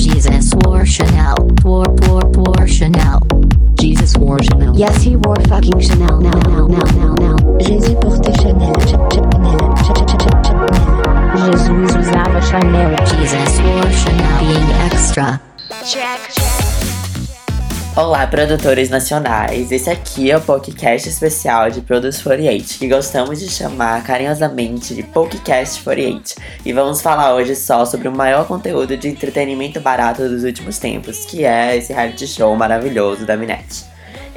Jesus wore Chanel. Wore, wore, wore Chanel. Jesus wore Chanel. Yes, he wore fucking Chanel now, now, now, now, now. Jésus portait Chanel. Ch- Chanel. Ch- Ch- Ch- Chanel. Jesus usava Chanel. Jesus wore Chanel. Being extra. Olá, produtores nacionais! Esse aqui é o podcast especial de Produce 48, que gostamos de chamar carinhosamente de Podcast 48. E vamos falar hoje só sobre o maior conteúdo de entretenimento barato dos últimos tempos, que é esse reality show maravilhoso da Minette.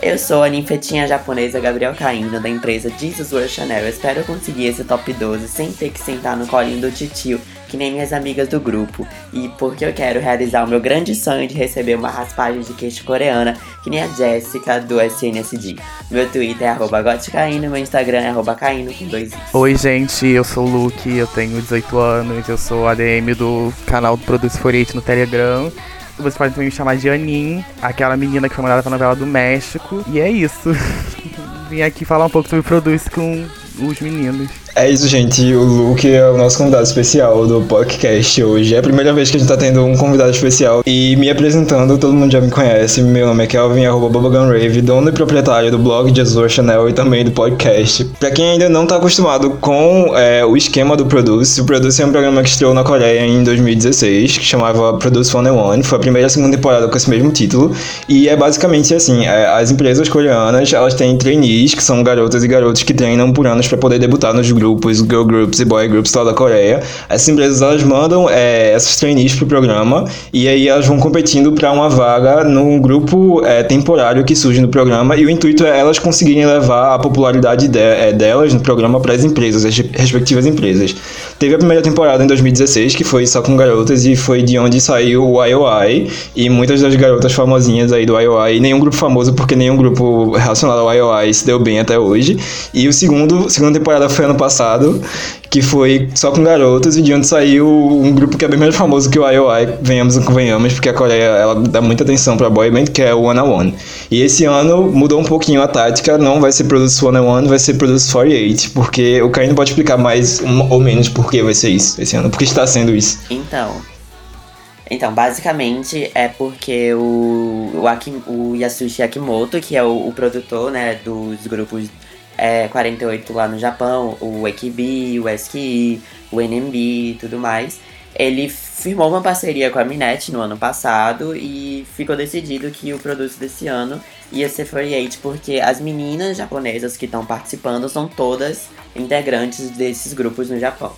Eu sou a ninfetinha japonesa Gabriel Caíno, da empresa Jesus Wear Chanel. Espero conseguir esse top 12 sem ter que sentar no colinho do titio, que nem minhas amigas do grupo. E porque eu quero realizar o meu grande sonho de receber uma raspagem de queixo coreana, que nem a Jéssica do SNSD. Meu Twitter é arroba meu Instagram é arroba caíno com dois is. Oi, gente, eu sou o Luke, eu tenho 18 anos, eu sou ADM do canal do Produce 48 no Telegram. Vocês podem também me chamar de Anin, aquela menina que foi mandada pra novela do México. E é isso. Vim aqui falar um pouco sobre Produce com os meninos. É isso, gente. O Luke é o nosso convidado especial do podcast hoje. É a primeira vez que a gente tá tendo um convidado especial. E me apresentando, todo mundo já me conhece. Meu nome é Kelvin, arroba Bubblegum dono e proprietário do blog Jesus Chanel e também do podcast. Pra quem ainda não tá acostumado com é, o esquema do Produce, o Produce é um programa que estreou na Coreia em 2016, que chamava Produce 101. Foi a primeira e a segunda temporada com esse mesmo título. E é basicamente assim, é, as empresas coreanas, elas têm trainees, que são garotas e garotos que treinam por anos para poder debutar nos grupos, girl groups e boy groups lá da Coreia. Essas empresas elas mandam é, essas trainees pro programa e aí elas vão competindo para uma vaga num grupo é, temporário que surge no programa e o intuito é elas conseguirem levar a popularidade de, é, delas no programa para as empresas, as respectivas empresas. Teve a primeira temporada em 2016 que foi só com garotas e foi de onde saiu o IOI e muitas das garotas famosinhas aí do IOI, nenhum grupo famoso porque nenhum grupo relacionado ao IOI se deu bem até hoje. E o segundo, segunda temporada foi ano passado, que foi só com garotas e de onde saiu um grupo que é bem mais famoso que o IOI, venhamos e convenhamos, porque a Coreia ela dá muita atenção pra boy band, que é o One on One. E esse ano mudou um pouquinho a tática, não vai ser Produce One on One, vai ser Produce 48, porque o Caio pode explicar mais um, ou menos por que vai ser isso esse ano, porque está sendo isso. Então. Então, basicamente é porque o, o, Aki, o Yasushi Akimoto, que é o, o produtor né, dos grupos é, 48 lá no Japão, o AKB, o SKI, o NMB e tudo mais, ele firmou uma parceria com a Minette no ano passado e ficou decidido que o produto desse ano ia ser 48 porque as meninas japonesas que estão participando são todas integrantes desses grupos no Japão.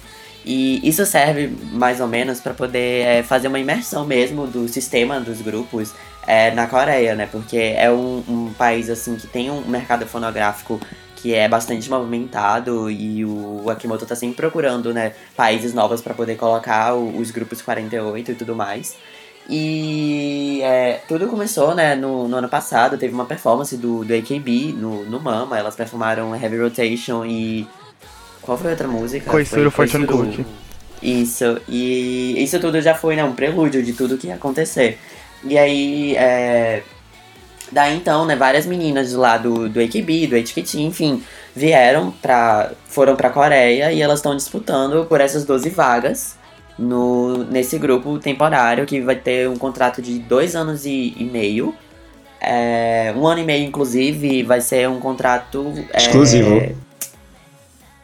E isso serve mais ou menos para poder é, fazer uma imersão mesmo do sistema dos grupos é, na Coreia, né? Porque é um, um, país assim que tem um mercado fonográfico que é bastante movimentado e o Akimoto tá sempre procurando, né, países novos para poder colocar os grupos 48 e tudo mais. E é, tudo começou, né, no, no, ano passado, teve uma performance do, do AKB no, no Mama, elas performaram Heavy Rotation e qual foi a outra música? Koisuru Fortune Cook. Isso, e isso tudo já foi né, um prelúdio de tudo que ia acontecer. E aí, é... daí então, né, várias meninas lá do, do AKB, do HKT, enfim, vieram pra. foram pra Coreia e elas estão disputando por essas 12 vagas no, nesse grupo temporário que vai ter um contrato de dois anos e, e meio. É, um ano e meio, inclusive, vai ser um contrato. Exclusivo. É,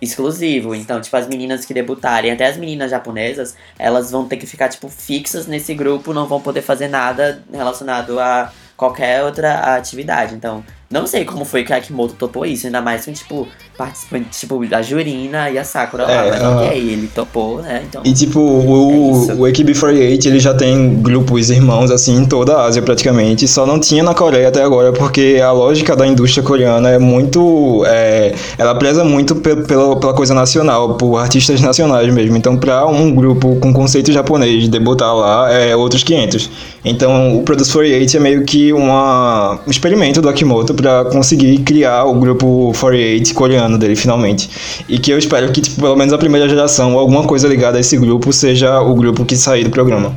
exclusivo. Então, tipo, as meninas que debutarem, até as meninas japonesas, elas vão ter que ficar, tipo, fixas nesse grupo, não vão poder fazer nada relacionado a qualquer outra atividade. Então, não sei como foi que a Akimoto topou isso, ainda mais com, tipo, participante, tipo, a Jurina e a Sakura lá, É, mas aham. ok, ele topou, né? Então, E tipo, É o, isso. o AKB48 ele já tem grupos irmãos assim em toda a Ásia praticamente, só não tinha na Coreia até agora porque a lógica da indústria coreana é muito. é, ela preza muito pe- pela, pela coisa nacional, por artistas nacionais mesmo. Então, pra um grupo com conceito japonês debutar lá, é outros 500. Então, o Produce 48 é meio que uma, um experimento do Akimoto pra conseguir criar o grupo 48 coreano dele finalmente. E que eu espero que, tipo, pelo menos a primeira geração, alguma coisa ligada a esse grupo, seja o grupo que sair do programa.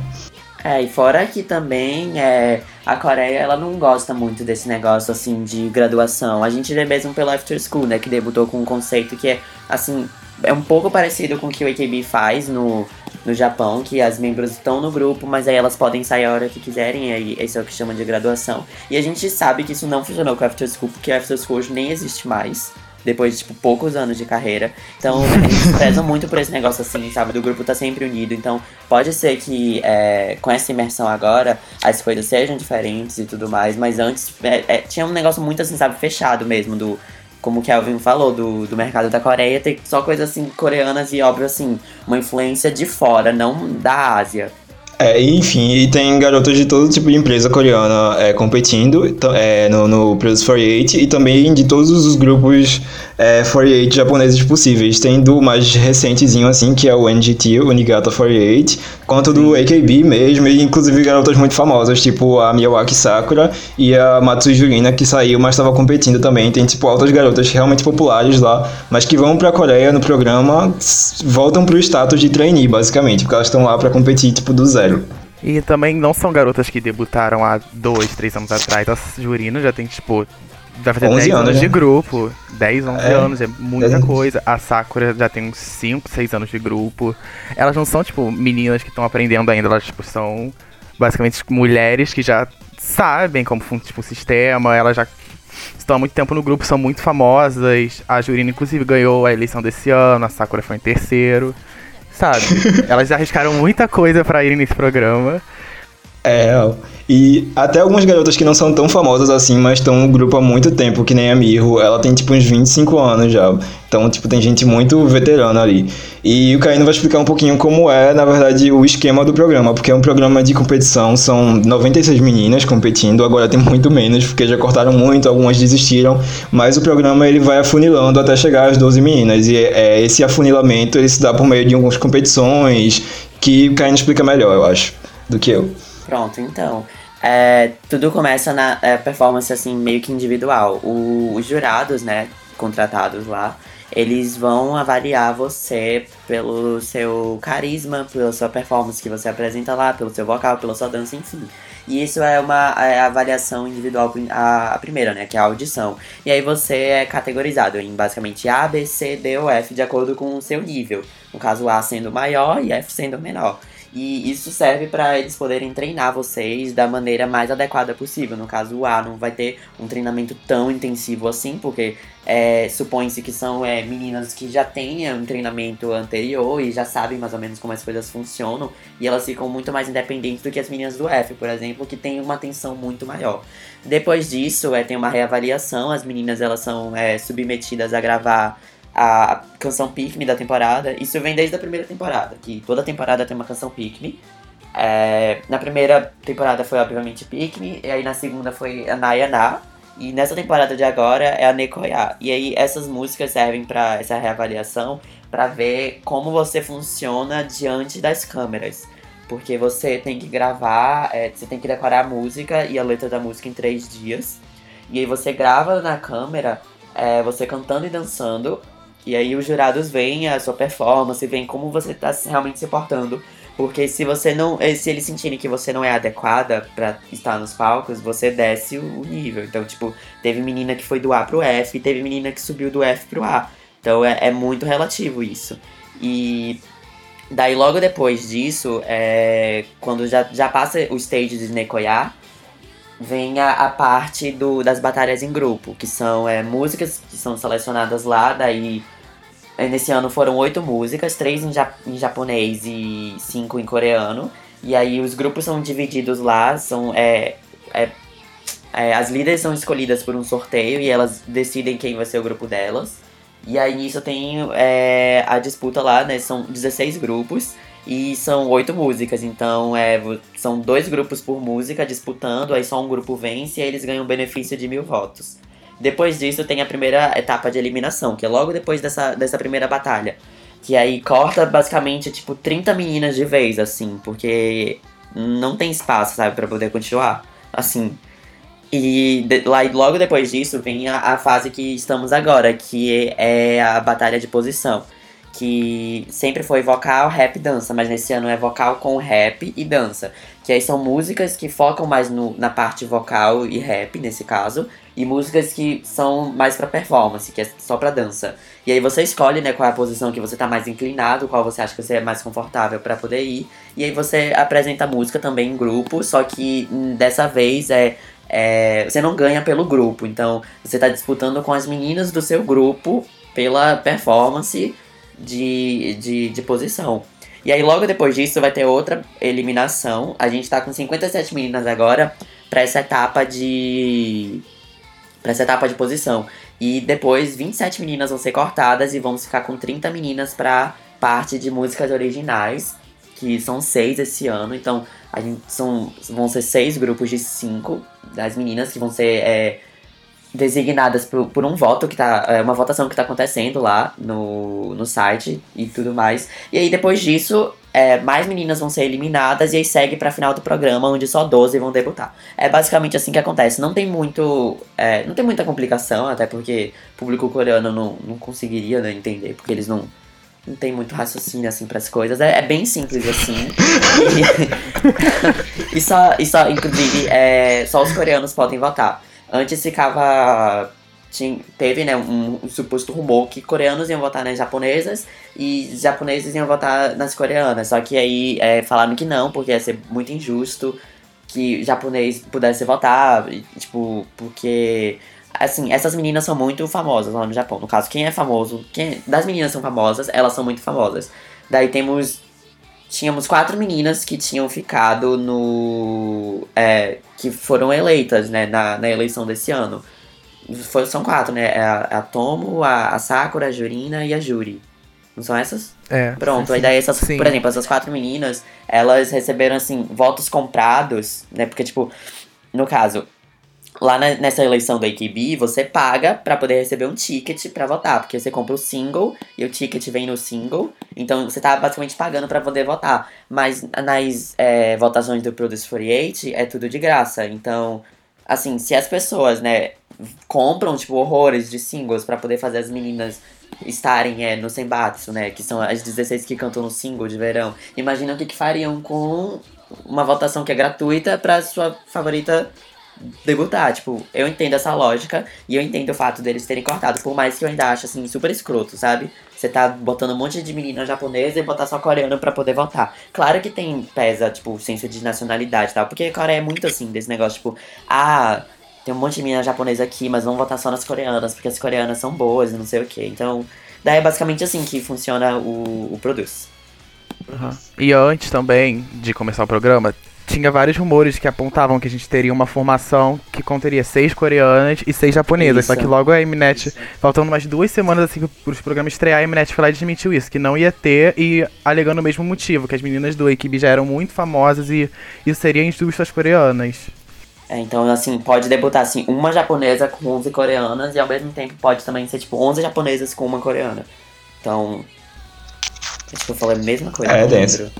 É, e fora que também é, a Coreia ela não gosta muito desse negócio assim de graduação. A gente vê mesmo pelo After School, né, que debutou com um conceito que é assim, é um pouco parecido com o que o AKB faz no no Japão, que as membros estão no grupo, mas aí elas podem sair a hora que quiserem, aí esse é o que chama de graduação. E a gente sabe que isso não funcionou com a After School, porque a After School hoje nem existe mais. Depois de, tipo, poucos anos de carreira. Então, eles prezam muito por esse negócio, assim, sabe? Do grupo tá sempre unido. Então, pode ser que é, com essa imersão agora, as coisas sejam diferentes e tudo mais. Mas antes, é, é, tinha um negócio muito, assim, sabe? Fechado mesmo, do como o Kelvin falou, do, do mercado da Coreia, tem só coisas assim coreanas e óbvio assim, uma influência de fora, não da Ásia. É, enfim, e tem garotas de todo tipo de empresa coreana é, competindo então, é, no, no Produce 48 e também de todos os grupos é, 48 japoneses possíveis. Tem do mais recentezinho, assim, que é o NGT, o Nigata 48, quanto do AKB mesmo, e inclusive garotas muito famosas, tipo a Miyawaki Sakura e a Matsu Jurina, que saiu, mas estava competindo também. Tem, tipo, altas garotas realmente populares lá, mas que vão pra Coreia no programa, voltam pro status de trainee, basicamente, porque elas estão lá pra competir, tipo, do zero. E também não são garotas que debutaram há dois, três anos atrás. A Jurina já tem, tipo, vai fazer 11 10 anos, anos, de né? grupo. 10, 11 É, anos, é muita 10 anos. coisa. A Sakura já tem uns 5, 6 anos de grupo. Elas não são, tipo, meninas que estão aprendendo ainda. Elas, tipo, são basicamente mulheres que já sabem como funciona tipo, o sistema. Elas já estão há muito tempo no grupo, são muito famosas. A Jurina, inclusive, ganhou a eleição desse ano. A Sakura foi em terceiro. Sabe? Elas arriscaram muita coisa pra irem nesse programa. É, real. E até algumas garotas que não são tão famosas assim, mas estão no grupo há muito tempo, que nem a Miho, ela tem tipo uns 25 anos já. Então, tipo, tem gente muito veterana ali. E o Caíno vai explicar um pouquinho como é, na verdade, o esquema do programa, porque é um programa de competição, são 96 meninas competindo, agora tem muito menos, porque já cortaram muito, algumas desistiram, mas o programa ele vai afunilando até chegar às 12 meninas. E é, esse afunilamento ele se dá por meio de algumas competições que o Caíno explica melhor, eu acho, do que eu. Pronto, então. é, tudo começa na é, performance assim, meio que individual. O- os jurados, né, contratados lá, eles vão avaliar você pelo seu carisma, pela sua performance que você apresenta lá, pelo seu vocal, pela sua dança, enfim. E isso é uma é avaliação individual, a, a primeira, né, que é a audição. E aí você é categorizado em basicamente A, B, C, D ou F, de acordo com o seu nível. No caso, A sendo maior e F sendo menor. E isso serve para eles poderem treinar vocês da maneira mais adequada possível. No caso, o A não vai ter um treinamento tão intensivo assim, porque é, supõe-se que são é, meninas que já têm um treinamento anterior e já sabem mais ou menos como as coisas funcionam. E elas ficam muito mais independentes do que as meninas do F, por exemplo, que têm uma atenção muito maior. Depois disso, é, tem uma reavaliação. As meninas elas são é, submetidas a gravar a canção Pick Me da temporada. Isso vem desde a primeira temporada, que toda temporada tem uma canção Pick Me. É, na primeira temporada foi obviamente Pick Me, e aí na segunda foi a Nayana. E nessa temporada de agora é a Nekoya. E aí essas músicas servem para essa reavaliação para ver como você funciona diante das câmeras. Porque você tem que gravar, é, você tem que decorar a música e a letra da música em três dias. E aí você grava na câmera, é, você cantando e dançando. E aí os jurados veem a sua performance, veem como você tá realmente se portando. Porque se você não. eh, Se eles sentirem que você não é adequada pra estar nos palcos, você desce o nível. Então, tipo, teve menina que foi do A pro F, e teve menina que subiu do F pro A. Então é, é muito relativo isso. E daí logo depois disso, é, quando já, já passa o stage de Nekoya, vem a, a parte do, das batalhas em grupo, que são é, músicas que são selecionadas lá, daí nesse ano foram oito músicas, três em, ja- em japonês e cinco em coreano. E aí os grupos são divididos lá, são é, é, é, as líderes são escolhidas por um sorteio e elas decidem quem vai ser o grupo delas. E aí nisso tem é, a disputa lá, né? São 16 grupos e são oito músicas. Então é, são dois grupos por música disputando, aí só um grupo vence e aí eles ganham benefício de mil votos. Depois disso tem a primeira etapa de eliminação, que é logo depois dessa, dessa primeira batalha. Que aí corta basicamente, tipo, 30 meninas de vez, assim, porque não tem espaço, sabe, pra poder continuar. Assim. E de- lá, logo depois disso vem a, a fase que estamos agora, que é a batalha de posição. Que sempre foi vocal, rap dança, mas nesse ano é vocal com rap e dança. Que aí são músicas que focam mais no, na parte vocal e rap, nesse caso, e músicas que são mais pra performance, que é só pra dança. E aí você escolhe, né, qual é a posição que você tá mais inclinado, qual você acha que você é mais confortável pra poder ir. E aí você apresenta a música também em grupo, só que hum, dessa vez é, é você não ganha pelo grupo. Então você tá disputando com as meninas do seu grupo pela performance de, de, de posição. E aí logo depois disso vai ter outra eliminação. A gente tá com 57 meninas agora pra essa etapa de. pra essa etapa de posição. E depois 27 meninas vão ser cortadas e vamos ficar com 30 meninas pra parte de músicas originais. Que são seis esse ano. Então a gente são, vão ser seis grupos de cinco das meninas que vão ser. É, designadas por, por um voto que tá. É uma votação que tá acontecendo lá no, no site e tudo mais. E aí depois disso, é, mais meninas vão ser eliminadas e aí segue pra final do programa, onde só 12 vão debutar. É basicamente assim que acontece. Não tem muito. é, não tem muita complicação, até porque o público coreano não, não conseguiria né, entender, porque eles não. Não tem muito raciocínio assim pras coisas. É, é bem simples assim. e, e só, e só, inclusive, é, só os coreanos podem votar. Antes ficava. Tinha, teve né, um, suposto rumor que coreanos iam votar nas japonesas e japoneses iam votar nas coreanas. Só que aí é, falaram que não, porque ia ser muito injusto que japonês pudesse votar. Tipo, porque. Assim, essas meninas são muito famosas lá no Japão. No caso, quem é famoso. Quem, das meninas são famosas, elas são muito famosas. Daí temos tínhamos quatro meninas que tinham ficado no. É, que foram eleitas, né, na, na eleição desse ano. Foi, são quatro, né? É a, a Tomo, a, a Sakura, a Jurina e a Juri. Não são essas? É. Pronto, aí daí essas, Sim. por exemplo, essas quatro meninas, elas receberam, assim, votos comprados, né? Porque, tipo, no caso, lá na- nessa eleição do AKB, você paga pra poder receber um ticket pra votar, porque você compra o single e o ticket vem no single, então você tá basicamente pagando pra poder votar. Mas nas é, votações do Produce 48 é tudo de graça, então, assim, se as pessoas, né, compram, tipo, horrores de singles pra poder fazer as meninas estarem é, no Senbatsu, né? Que são as 16 que cantam no single de verão. Imagina o que, que fariam com uma votação que é gratuita pra sua favorita debutar. Tipo, eu entendo essa lógica e eu entendo o fato deles terem cortado. Por mais que eu ainda ache, assim, super escroto, sabe? Você tá botando um monte de menina japonesa e botar só coreano pra poder votar. Claro que tem, pesa, tipo, senso de nacionalidade e tal. Porque a Coreia é muito assim, desse negócio, tipo, ah, tem um monte de menina japonesa aqui, mas vamos votar só nas coreanas, porque as coreanas são boas e não sei o que. Então, daí é basicamente assim que funciona o, o Produce. E antes também de começar o programa, tinha vários rumores que apontavam que a gente teria uma formação que conteria seis coreanas e seis japonesas. Só Isso. que logo a Mnet, faltando umas duas semanas assim para os programas estrear, a Mnet foi lá e desmentiu isso, que não ia ter e alegando o mesmo motivo, que as meninas do equipe já eram muito famosas e isso seria injusto às coreanas. É, então, assim, pode debutar, assim, uma japonesa com 11 coreanas e ao mesmo tempo pode também ser, tipo, 11 japonesas com uma coreana. Então, acho que eu falei a mesma coisa. É, lembro.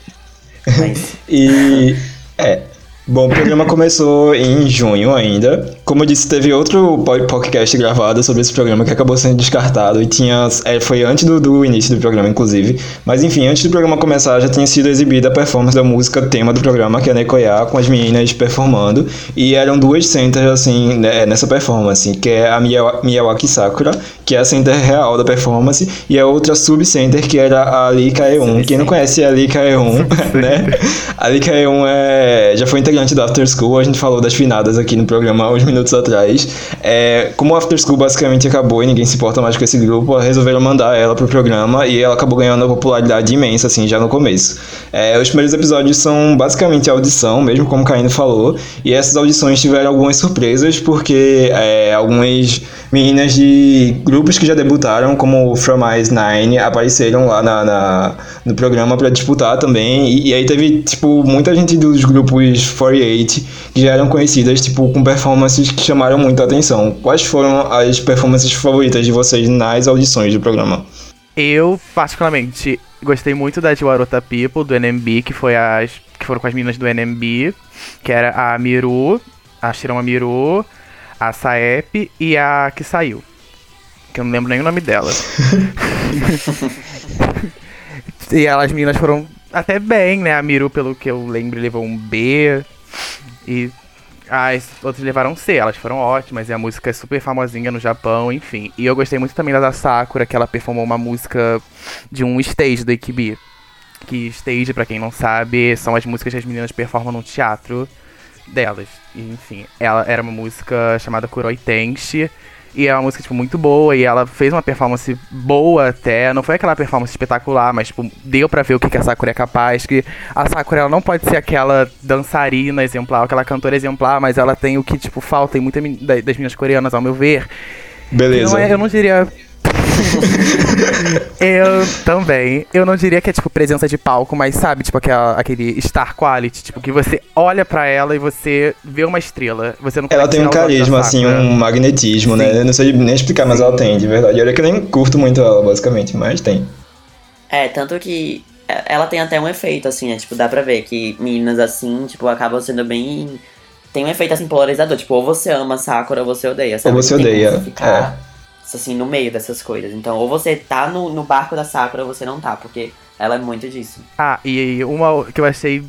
Mas, E. É. Bom, o programa começou em junho ainda. Como eu disse, teve outro po- podcast gravado sobre esse programa que acabou sendo descartado e tinha. é, foi antes do, do início do programa, inclusive. Mas enfim, antes do programa começar, já tinha sido exibida a performance da música tema do programa, que é Nekoya, com as meninas performando. E eram duas centers, assim, né, nessa performance, que é a Miya- Miyawaki Sakura, que é a center real da performance, e a outra sub-center, que era a Lee Kae-un. Quem não conhece a Lee Kae-un, né? A Lee Kae-un é, já foi integrante do After School, a gente falou das finadas aqui no programa uns minutos atrás. É, como o After School basicamente acabou e ninguém se importa mais com esse grupo, resolveram mandar ela pro programa e ela acabou ganhando uma popularidade imensa, assim, já no começo. É, os primeiros episódios são basicamente audição, mesmo como Caíno falou, e essas audições tiveram algumas surpresas, porque é, algumas meninas de grupos que já debutaram, como From Ice Nine, apareceram lá na, na- no programa pra disputar também. E, e aí teve, tipo, muita gente dos grupos 48 que já eram conhecidas, tipo, com performances que chamaram muito a atenção. Quais foram as performances favoritas de vocês nas audições do programa? Eu, particularmente, gostei muito da Jiwarota People, do NMB, que foi as. que foram com as meninas do NMB, que era a Miru, a Shirama Miru, a Saep e a que saiu. Que eu não lembro nem o nome dela. e elas, as meninas foram até bem, né? A Miru, pelo que eu lembro, levou um B. E as outras levaram C, elas foram ótimas. E a música é super famosinha no Japão, enfim. E eu gostei muito também da Sakura, que ela performou uma música de um stage do AKB. Que stage, pra quem não sabe, são as músicas que as meninas performam no teatro delas. E, enfim, ela era uma música chamada Kuroi Tenshi. E é uma música, tipo, muito boa. E ela fez uma performance boa até. Não foi aquela performance espetacular, mas, tipo, deu pra ver o que, que a Sakura é capaz. Que a Sakura, ela não pode ser aquela dançarina exemplar, aquela cantora exemplar, mas ela tem o que, tipo, falta em muitas das minhas coreanas, ao meu ver. Beleza. Não é, eu não diria. eu também. Eu não diria que é tipo presença de palco, mas sabe, tipo aquela, aquele star quality, tipo que você olha pra ela e você vê uma estrela. Você não Ela tem um carisma, assim, um magnetismo, né? Eu não sei nem explicar, mas ela tem, de verdade. Olha que eu nem curto muito ela, basicamente, mas tem. É, tanto que é, ela tem até um efeito, assim, né? Tipo, dá pra ver que meninas assim, tipo, acabam sendo bem. Tem um efeito assim polarizador. Tipo, ou você ama Sakura ou você odeia. Sabe? Ou você odeia, é. ficar, assim, no meio dessas coisas. Então, ou você tá no, no barco da Sakura ou você não tá, porque ela é muito disso. Ah, e uma que eu achei,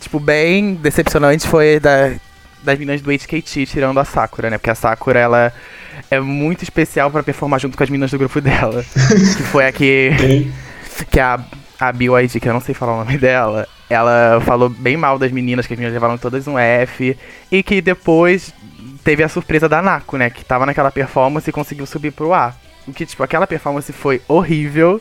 tipo, bem decepcionante foi da, das meninas do HKT tirando a Sakura, né? Porque a Sakura, ela é muito especial pra performar junto com as meninas do grupo dela. que foi a que. que a, a BYD, que eu não sei falar o nome dela, ela falou bem mal das meninas, que as meninas levaram todas um F. E que depois teve a surpresa da Nako, né? Que tava naquela performance e conseguiu subir pro A. O que, tipo, aquela performance foi horrível.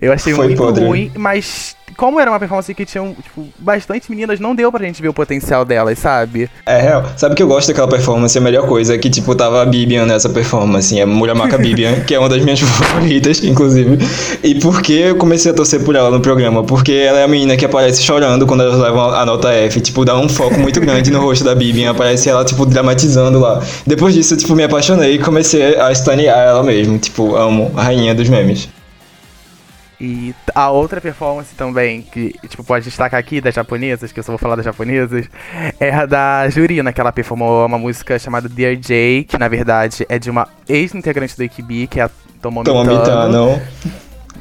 Eu achei Foi muito podre. ruim, mas como era uma performance que tinham, tipo, bastante meninas, não deu pra gente ver o potencial delas, sabe? É real. Sabe que eu gosto daquela performance? A melhor coisa é que, tipo, tava a Bibian nessa performance. A mulher maca Bibian, que é uma das minhas favoritas, inclusive. E por que eu comecei a torcer por ela no programa? Porque ela é a menina que aparece chorando quando elas levam a nota F. Tipo, dá um foco muito grande no rosto da Bibian. Aparece ela, tipo, dramatizando lá. Depois disso, eu, tipo, me apaixonei e comecei a estanear ela mesmo. Tipo, amo rainha dos memes. E a outra performance também, que, tipo, pode destacar aqui das japonesas, que eu só vou falar das japonesas, é a da Jurina, que ela performou uma música chamada Dear Jay, que na verdade é de uma ex-integrante do AKB, que é a Tomomi Tano,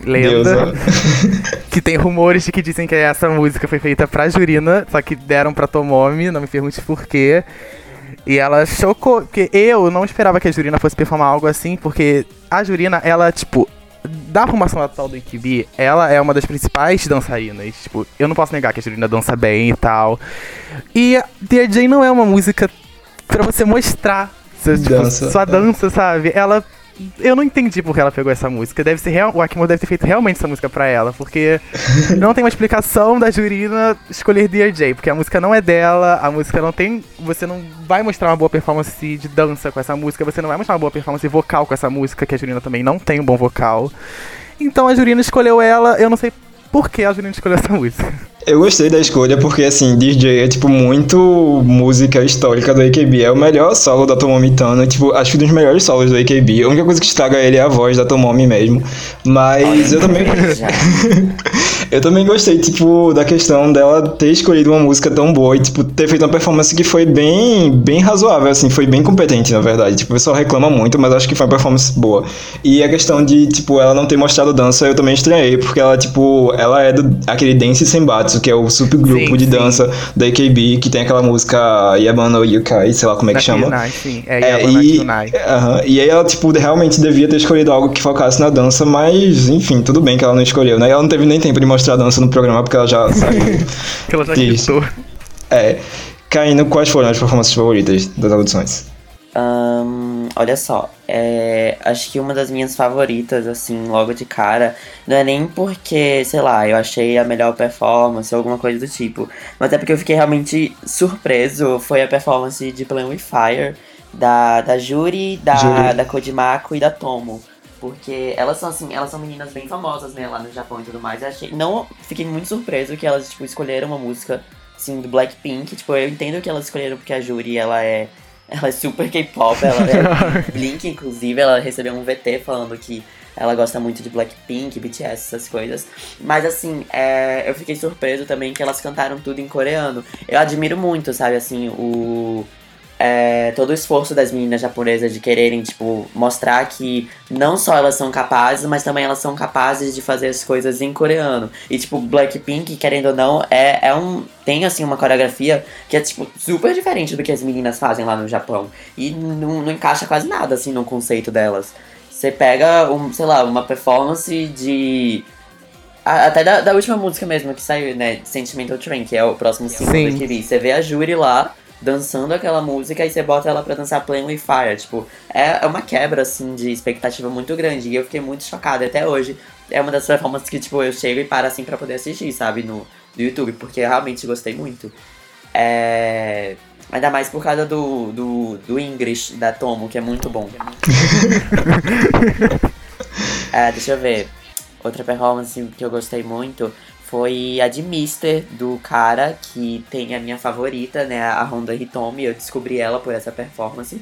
lenda, que tem rumores de que dizem que essa música foi feita pra Jurina, só que deram pra Tomomi, não me pergunte por quê. E ela chocou, porque eu não esperava que a Jurina fosse performar algo assim, porque a Jurina, ela, tipo, da formação atual do AKB, ela é uma das principais dançarinas. Tipo, eu não posso negar que a Jurina dança bem e tal. E Dear Jane não é uma música pra você mostrar seu, tipo, Dança. sua dança, sabe? Ela. Eu não entendi por que ela pegou essa música. Deve ser real, o Akimo deve ter feito realmente essa música pra ela, porque não tem uma explicação da Jurina escolher Dear Jay, porque a música não é dela, a música não tem. Você não vai mostrar uma boa performance de dança com essa música, você não vai mostrar uma boa performance vocal com essa música, que a Jurina também não tem um bom vocal. Então a Jurina escolheu ela, eu não sei por que a Jurina escolheu essa música. Eu gostei da escolha porque, assim, DJ é, tipo, muito música histórica do AKB. É o melhor solo da Tomomi Tano. Tipo, acho que dos melhores solos do AKB. A única coisa que estraga ele é a voz da Tomomi mesmo. Mas eu também... Eu também gostei, tipo, da questão dela ter escolhido uma música tão boa e, tipo, ter feito uma performance que foi bem, bem razoável, assim, foi bem competente, na verdade. Tipo, o pessoal reclama muito, mas acho que foi uma performance boa. E a questão de, tipo, ela não ter mostrado dança, eu também estranhei, porque ela, tipo, ela é do aquele Dance Senbatsu, que é o subgrupo Sim, de sim. dança da AKB, que tem aquela música Yabano Yukai, sei lá como é que chama. Sim. É, É, e, Kunai. aham, e aí ela, tipo, realmente devia ter escolhido algo que focasse na dança, mas, enfim, tudo bem que ela não escolheu, né? Ela não teve nem tempo de mostrar a dança no programa, porque ela já saiu. Que ela já quitou. é. Caindo, quais foram as performances favoritas das audições? Ahn, olha só, é, acho que uma das minhas favoritas, assim, logo de cara, não é nem porque, sei lá, eu achei a melhor performance ou alguma coisa do tipo, mas é porque eu fiquei realmente surpreso. Foi a performance de Plan with Fire da, da Juri, da, da Kodimako e da Tomo. Porque elas são assim, elas são meninas bem famosas, né, lá no Japão e tudo mais. Eu achei, não, fiquei muito surpreso que elas, tipo, escolheram uma música, assim, do Blackpink. Tipo, eu entendo que elas escolheram porque a Juri, ela é ela é super K-pop, ela é Blink, inclusive, ela recebeu um VT falando que ela gosta muito de Blackpink, BTS, essas coisas. Mas assim, é, eu fiquei surpreso também que elas cantaram tudo em coreano. Eu admiro muito, sabe, assim, o. é, todo o esforço das meninas japonesas de quererem, tipo, mostrar que não só elas são capazes, mas também elas são capazes de fazer as coisas em coreano. E, tipo, Blackpink, querendo ou não, é, é um. Tem, assim, uma coreografia que é, tipo, super diferente do que as meninas fazem lá no Japão. E não, não encaixa quase nada, assim, no conceito delas. Você pega, um, sei lá, uma performance de. Até da, da última música mesmo que saiu, né? Sentimental Train, que é o próximo single Sim. do TV. Você vê a Júri lá dançando aquela música e você bota ela pra dançar Playing with Fire. Tipo, é, é uma quebra, assim, de expectativa muito grande. E eu fiquei muito chocada até hoje. É uma das performances que, tipo, eu chego e paro assim pra poder assistir, sabe? No, no YouTube, porque eu realmente gostei muito. É. Ainda mais por causa do, do, do English da Tomo, que é muito bom. É, deixa eu ver. Outra performance que eu gostei muito foi a de Mister, do cara que tem a minha favorita, né? A Honda Hitomi. Eu descobri ela por essa performance.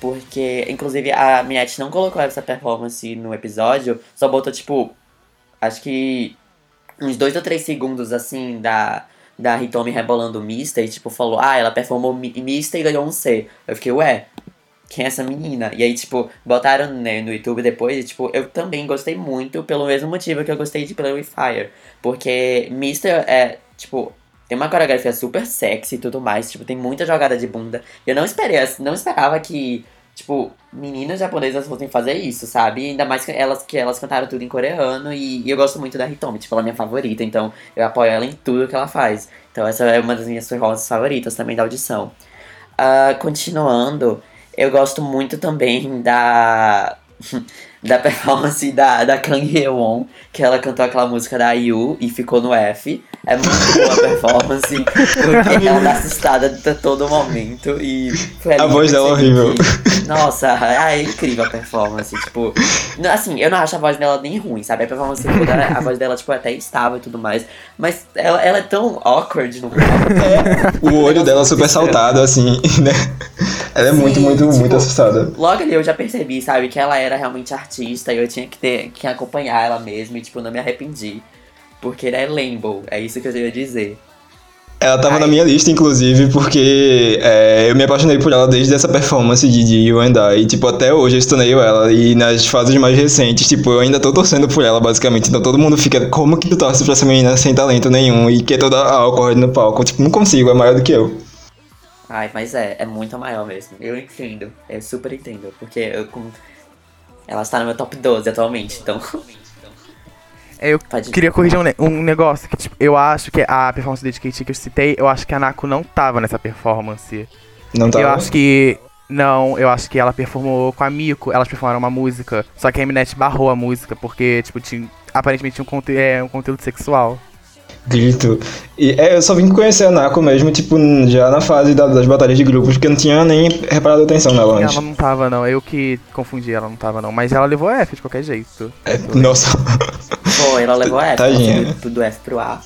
Porque, inclusive, a Minette não colocou essa performance no episódio, só botou, tipo, acho que uns dois ou três segundos, assim, da, da Hitomi rebolando Mister, e, tipo, falou, ah, ela performou Mi- Mister e ganhou um C. Eu fiquei, ué, quem é essa menina? E aí, tipo, botaram né, no YouTube depois, e, tipo, eu também gostei muito, pelo mesmo motivo que eu gostei de Play With Fire. Porque Mister é, tipo, tem uma coreografia super sexy e tudo mais, tipo, tem muita jogada de bunda. Eu não esperei, não esperava que, tipo, meninas japonesas fossem fazer isso, sabe? Ainda mais que elas, que elas cantaram tudo em coreano, e, e eu gosto muito da Hitomi, tipo, ela é minha favorita, então eu apoio ela em tudo que ela faz. Então essa é uma das minhas performances favoritas também da audição. Ah, continuando, eu gosto muito também da. Da performance da, da Kang Hye-won, que ela cantou aquela música da IU e ficou no F. É muito boa a performance, porque ela dá assustada a todo momento e foi A voz dela é horrível. que- nossa, é incrível a performance, tipo... Assim, eu não acho a voz dela nem ruim, sabe? A performance toda, a voz dela, tipo, é até estável e tudo mais, mas ela, ela é tão awkward no palco. O olho dela é super saltado, assim, né? Ela é muito, Sim, muito, tipo, muito assustada. Logo ali eu já percebi, sabe, que ela era realmente artista e eu tinha que ter que acompanhar ela mesmo e, tipo, não me arrependi. Porque ela é Lambo, é isso que eu ia dizer. Ela tava Ai. na minha lista, inclusive, porque é, eu me apaixonei por ela desde essa performance de, de You and I. E, tipo, até hoje eu estuneio ela. E nas fases mais recentes, tipo, eu ainda tô torcendo por ela, basicamente. Então todo mundo fica, como que tu torce pra essa menina sem talento nenhum e que é toda awkward no palco? Tipo, não consigo, é maior do que eu. Ai, mas é, é muito maior mesmo. Eu entendo, eu super entendo. Porque eu com... ela está no meu top 12 atualmente, então. É, Eu Pode- queria corrigir um, um negócio que, tipo, eu acho que a performance de KT que eu citei, eu acho que a Nako não tava nessa performance. Não tá? Eu acho que. Não, eu acho que ela performou com a Miko, elas performaram uma música. Só que a Mnet barrou a música, porque, tipo, tinha. Aparentemente tinha um, conte é, um conteúdo sexual. Grito. E é, eu só vim conhecer a Nako mesmo, tipo, já na fase da- das batalhas de grupos, porque eu não tinha nem reparado atenção nela antes. Ela não tava, não. Eu que confundi, ela não tava, não. Mas ela levou F de qualquer jeito. É, nossa. Foi, ela levou F, Tadinha. do F pro A.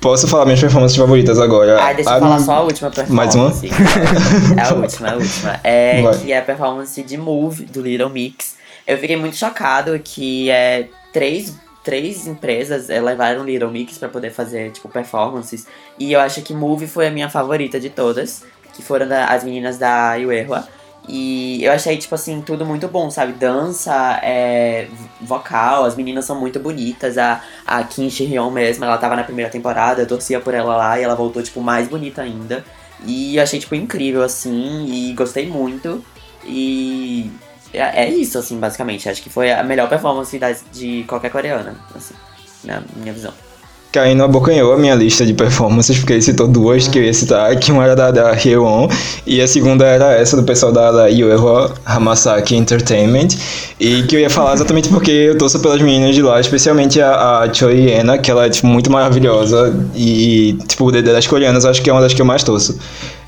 Posso falar minhas performances favoritas agora? Ah, deixa A eu falar só a última performance. Mais uma? É a última, é a última. É Vai. que é a performance de Move, do Little Mix. Eu fiquei muito chocado que é, três, três empresas é, levaram Little Mix pra poder fazer, tipo, performances. E eu acho que Move foi a minha favorita de todas, que foram da- as meninas da Yuerwa. E eu achei, tipo assim, tudo muito bom, sabe? Dança, é, vocal, as meninas são muito bonitas. A, a Kim Shi-hyun mesmo, ela tava na primeira temporada, eu torcia por ela lá e ela voltou, tipo, mais bonita ainda. E eu achei, tipo, incrível, assim, e gostei muito. E é, é isso, assim, basicamente. Acho que foi a melhor performance de qualquer coreana, assim, na minha visão. Kaino abocanhou a minha lista de performances, porque citou duas que eu ia citar, que uma era da, da Hyewon, e a segunda era essa do pessoal da, da Yueho Hamasaki Entertainment, e que eu ia falar exatamente porque eu torço pelas meninas de lá, especialmente a, a Choi Ena, que ela é, tipo, muito maravilhosa, e, tipo, das coreanas, acho que é uma das que eu mais torço.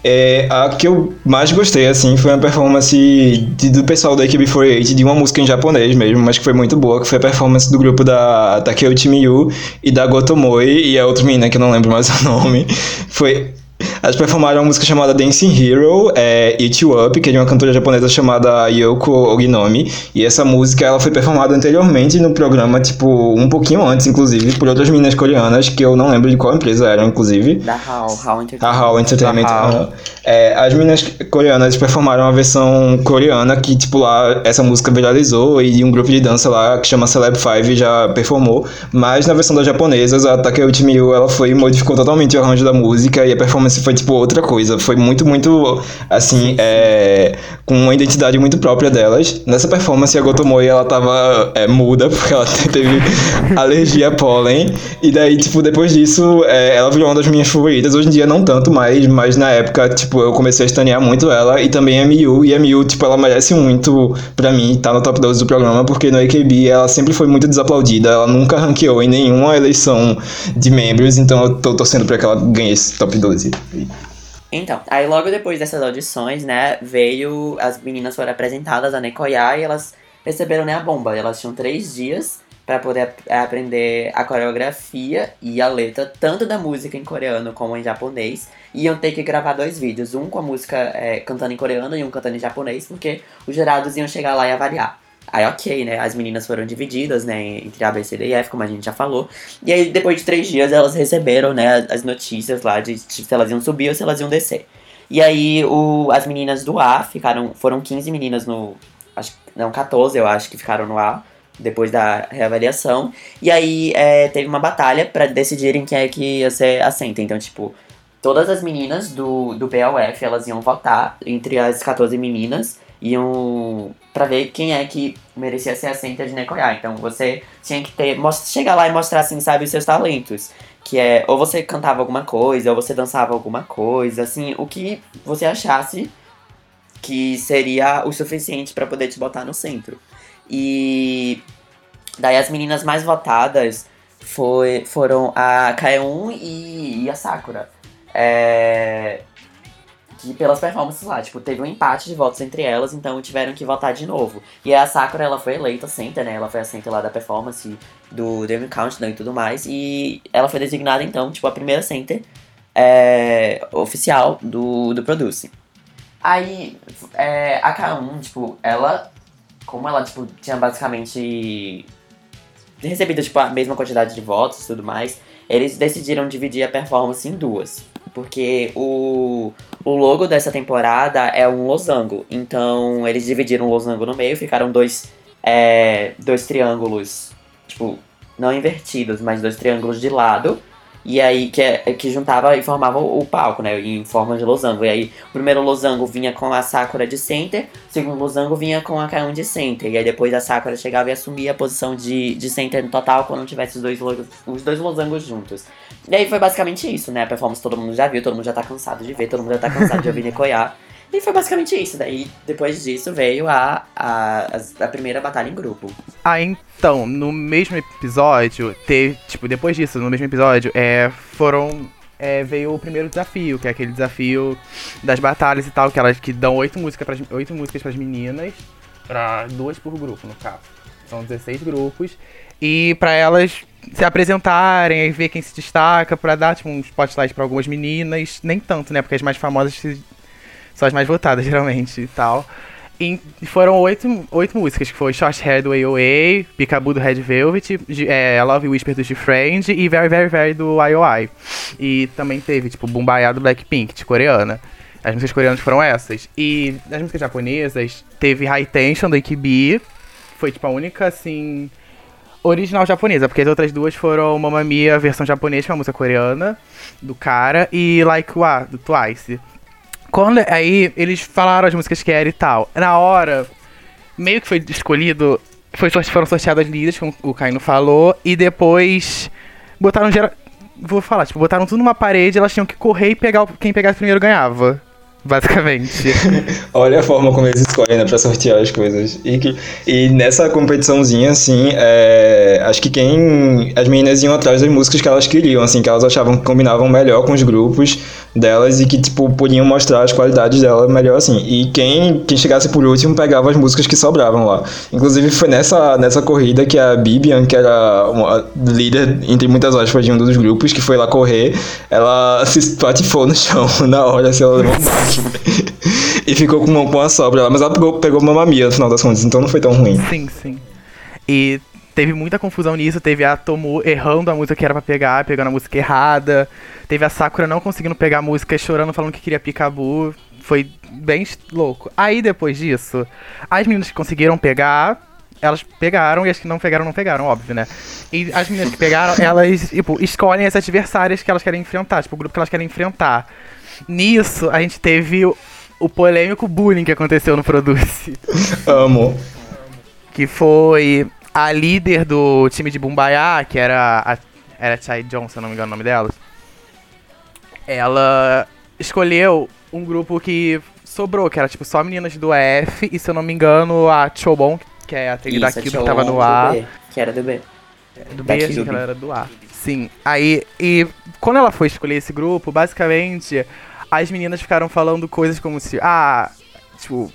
É, a que eu mais gostei, assim, foi uma performance de- do pessoal da AKB48, de uma música em japonês mesmo, mas que foi muito boa, que foi a performance do grupo da Takeuchi Miyu e da Gotomoi, e a outra menina que eu não lembro mais o nome. Foi... Elas performaram uma música chamada Dancing Hero, é, Eat You Up, que é de uma cantora japonesa chamada Yoko Oginomi. E essa música ela foi performada anteriormente no programa, tipo, um pouquinho antes, inclusive, por outras meninas coreanas, que eu não lembro de qual empresa eram, inclusive. Da How, How A Entertainment. HAL Entertainment. Da HAL. É, as meninas coreanas performaram uma versão coreana que, tipo, lá essa música viralizou e um grupo de dança lá que chama Celeb 5 já performou. Mas na versão das japonesas, a Takeuchi Miyu, ela foi modificou totalmente o arranjo da música e a performance foi, tipo, outra coisa. Foi muito, muito, assim, é, com uma identidade muito própria delas. Nessa performance, a Gotomoe, ela tava é, muda porque ela teve alergia a pólen. E daí, tipo, depois disso, é, ela virou uma das minhas favoritas. Hoje em dia, não tanto mais, mas na época, tipo, eu comecei a estanear muito ela. E também a Miyu. E a Miyu, tipo, ela merece muito, pra mim, tá no top 12 do programa, porque no AKB ela sempre foi muito desaplaudida. Ela nunca ranqueou em nenhuma eleição de membros. Então eu tô torcendo pra que ela ganhe esse top 12. Então, aí logo depois dessas audições, né, veio, as meninas foram apresentadas a Nekoya e elas receberam, né, a bomba. Elas tinham três dias pra poder ap- aprender a coreografia e a letra, tanto da música em coreano como em japonês. E iam ter que gravar dois vídeos, um com a música é, cantando em coreano e um cantando em japonês, porque os jurados iam chegar lá e avaliar. Aí, ok, né? As meninas foram divididas, né? Entre A, B, C, D e F, como a gente já falou. E aí, depois de três dias, elas receberam, né? As notícias lá de se elas iam subir ou se elas iam descer. E aí, o, as meninas do A ficaram. Foram 15 meninas no. Acho, não, 14, eu acho que ficaram no A. Depois da reavaliação. E aí, é, teve uma batalha pra decidirem quem é que ia ser a Senta. Então, tipo, todas as meninas do, do BLF, elas iam votar entre as 14 meninas. Iam pra ver quem é que merecia ser a Senta de Nekoya. Então, você tinha que ter. mos- Chegar lá e mostrar, assim, sabe, os seus talentos. Que é, ou você cantava alguma coisa, ou você dançava alguma coisa, assim, o que você achasse que seria o suficiente pra poder te botar no centro. E daí as meninas mais votadas foi, foram a Kaeun e, e a Sakura. É, que pelas performances lá, tipo, teve um empate de votos entre elas, então tiveram que votar de novo. E a Sakura, ela foi eleita center, né? Ela foi a center lá da performance do Dream Countdown e tudo mais. E ela foi designada, então, tipo, a primeira center é, oficial do, do Produce. Aí, é, a K1, tipo, ela, como ela, tipo, tinha basicamente recebido, tipo, a mesma quantidade de votos e tudo mais, eles decidiram dividir a performance em duas. Porque o, o logo dessa temporada é um losango. Então, eles dividiram o losango no meio, ficaram dois, é, dois triângulos, tipo, não invertidos, mas dois triângulos de lado. E aí, que, é, que juntava e formava o, o palco, né? Em forma de losango. E aí, o primeiro losango vinha com a Sakura de center, o segundo losango vinha com a Kaon de center. E aí, depois a Sakura chegava e assumia a posição de, de center no total quando tivesse os dois, os dois losangos juntos. E aí, foi basicamente isso, né? A performance todo mundo já viu, todo mundo já tá cansado de ver, todo mundo já tá cansado de ouvir Nekoya. E foi basicamente isso. Daí, depois disso, veio a, a, a, primeira batalha em grupo. Ah, então, no mesmo episódio, teve, tipo, depois disso, no mesmo episódio, é, foram. é, veio o primeiro desafio, que é aquele desafio das batalhas e tal, que elas que dão oito músicas pras, oito músicas pras meninas, pra duas por grupo, no caso. São 16 grupos. E pra elas se apresentarem e ver quem se destaca, pra dar, tipo, um spotlight pra algumas meninas. Nem tanto, né? Porque as mais famosas se- são as mais votadas, geralmente, e tal. E foram oito, oito músicas, que foi Short Hair do AOA, Peekaboo do Red Velvet, é, Love Whisper do G-Friend e Very Very Very do IOI. E também teve, tipo, Bumbaya do Blackpink, de coreana. As músicas coreanas foram essas. E das músicas japonesas, teve High Tension do AKB, foi, tipo, a única, assim, original japonesa, porque as outras duas foram Mamma Mia, versão japonesa, que é uma música coreana, do cara, e Like Wa, do Twice. Quando, aí eles falaram as músicas que era e tal. Na hora, meio que foi escolhido. Foi, foram sorteadas líderes, como o Caio falou, e depois botaram. Vou falar, tipo, botaram tudo numa parede, elas tinham que correr e pegar quem pegasse primeiro ganhava. Basicamente. Olha a forma como eles escolhem, né, pra sortear as coisas. E, que- e nessa competiçãozinha, assim, é, acho que quem. As meninas iam atrás das músicas que elas queriam, assim, que elas achavam que combinavam melhor com os grupos. Delas e que, tipo, podiam mostrar as qualidades dela melhor assim. E quem, quem chegasse por último pegava as músicas que sobravam lá. Inclusive foi nessa, nessa corrida que a Bibian, que era uma líder, entre muitas aspas, de um dos grupos, que foi lá correr, ela se espatifou no chão na hora, assim, ela levou baque. e ficou com uma, com uma sobra lá. Mas ela pegou, pegou Mamma Mia no final das contas, então não foi tão ruim. Sim, sim. E teve muita confusão nisso. Teve a Tomu errando a música que era pra pegar, pegando a música errada. Teve a Sakura não conseguindo pegar a música e chorando, falando que queria Pikabu. Foi bem louco. Aí depois disso, as meninas que conseguiram pegar, elas pegaram e as que não pegaram, não pegaram, óbvio, né? E as meninas que pegaram, elas, tipo, escolhem as adversárias que elas querem enfrentar, tipo, o grupo que elas querem enfrentar. Nisso, a gente teve o, o polêmico bullying que aconteceu no Produce Amo. que foi a líder do time de Bumbaiá, que era a, era a Chai Johnson, se eu não me engano o nome dela. Ela escolheu um grupo que sobrou, que era tipo só meninas do EF, e se eu não me engano a Chobon, que é a trilha tinha que tava no. B, Que era do B. Do B, acho que ela era do A. Sim. Aí, e quando ela foi escolher esse grupo, basicamente, as meninas ficaram falando coisas como se, ah, tipo,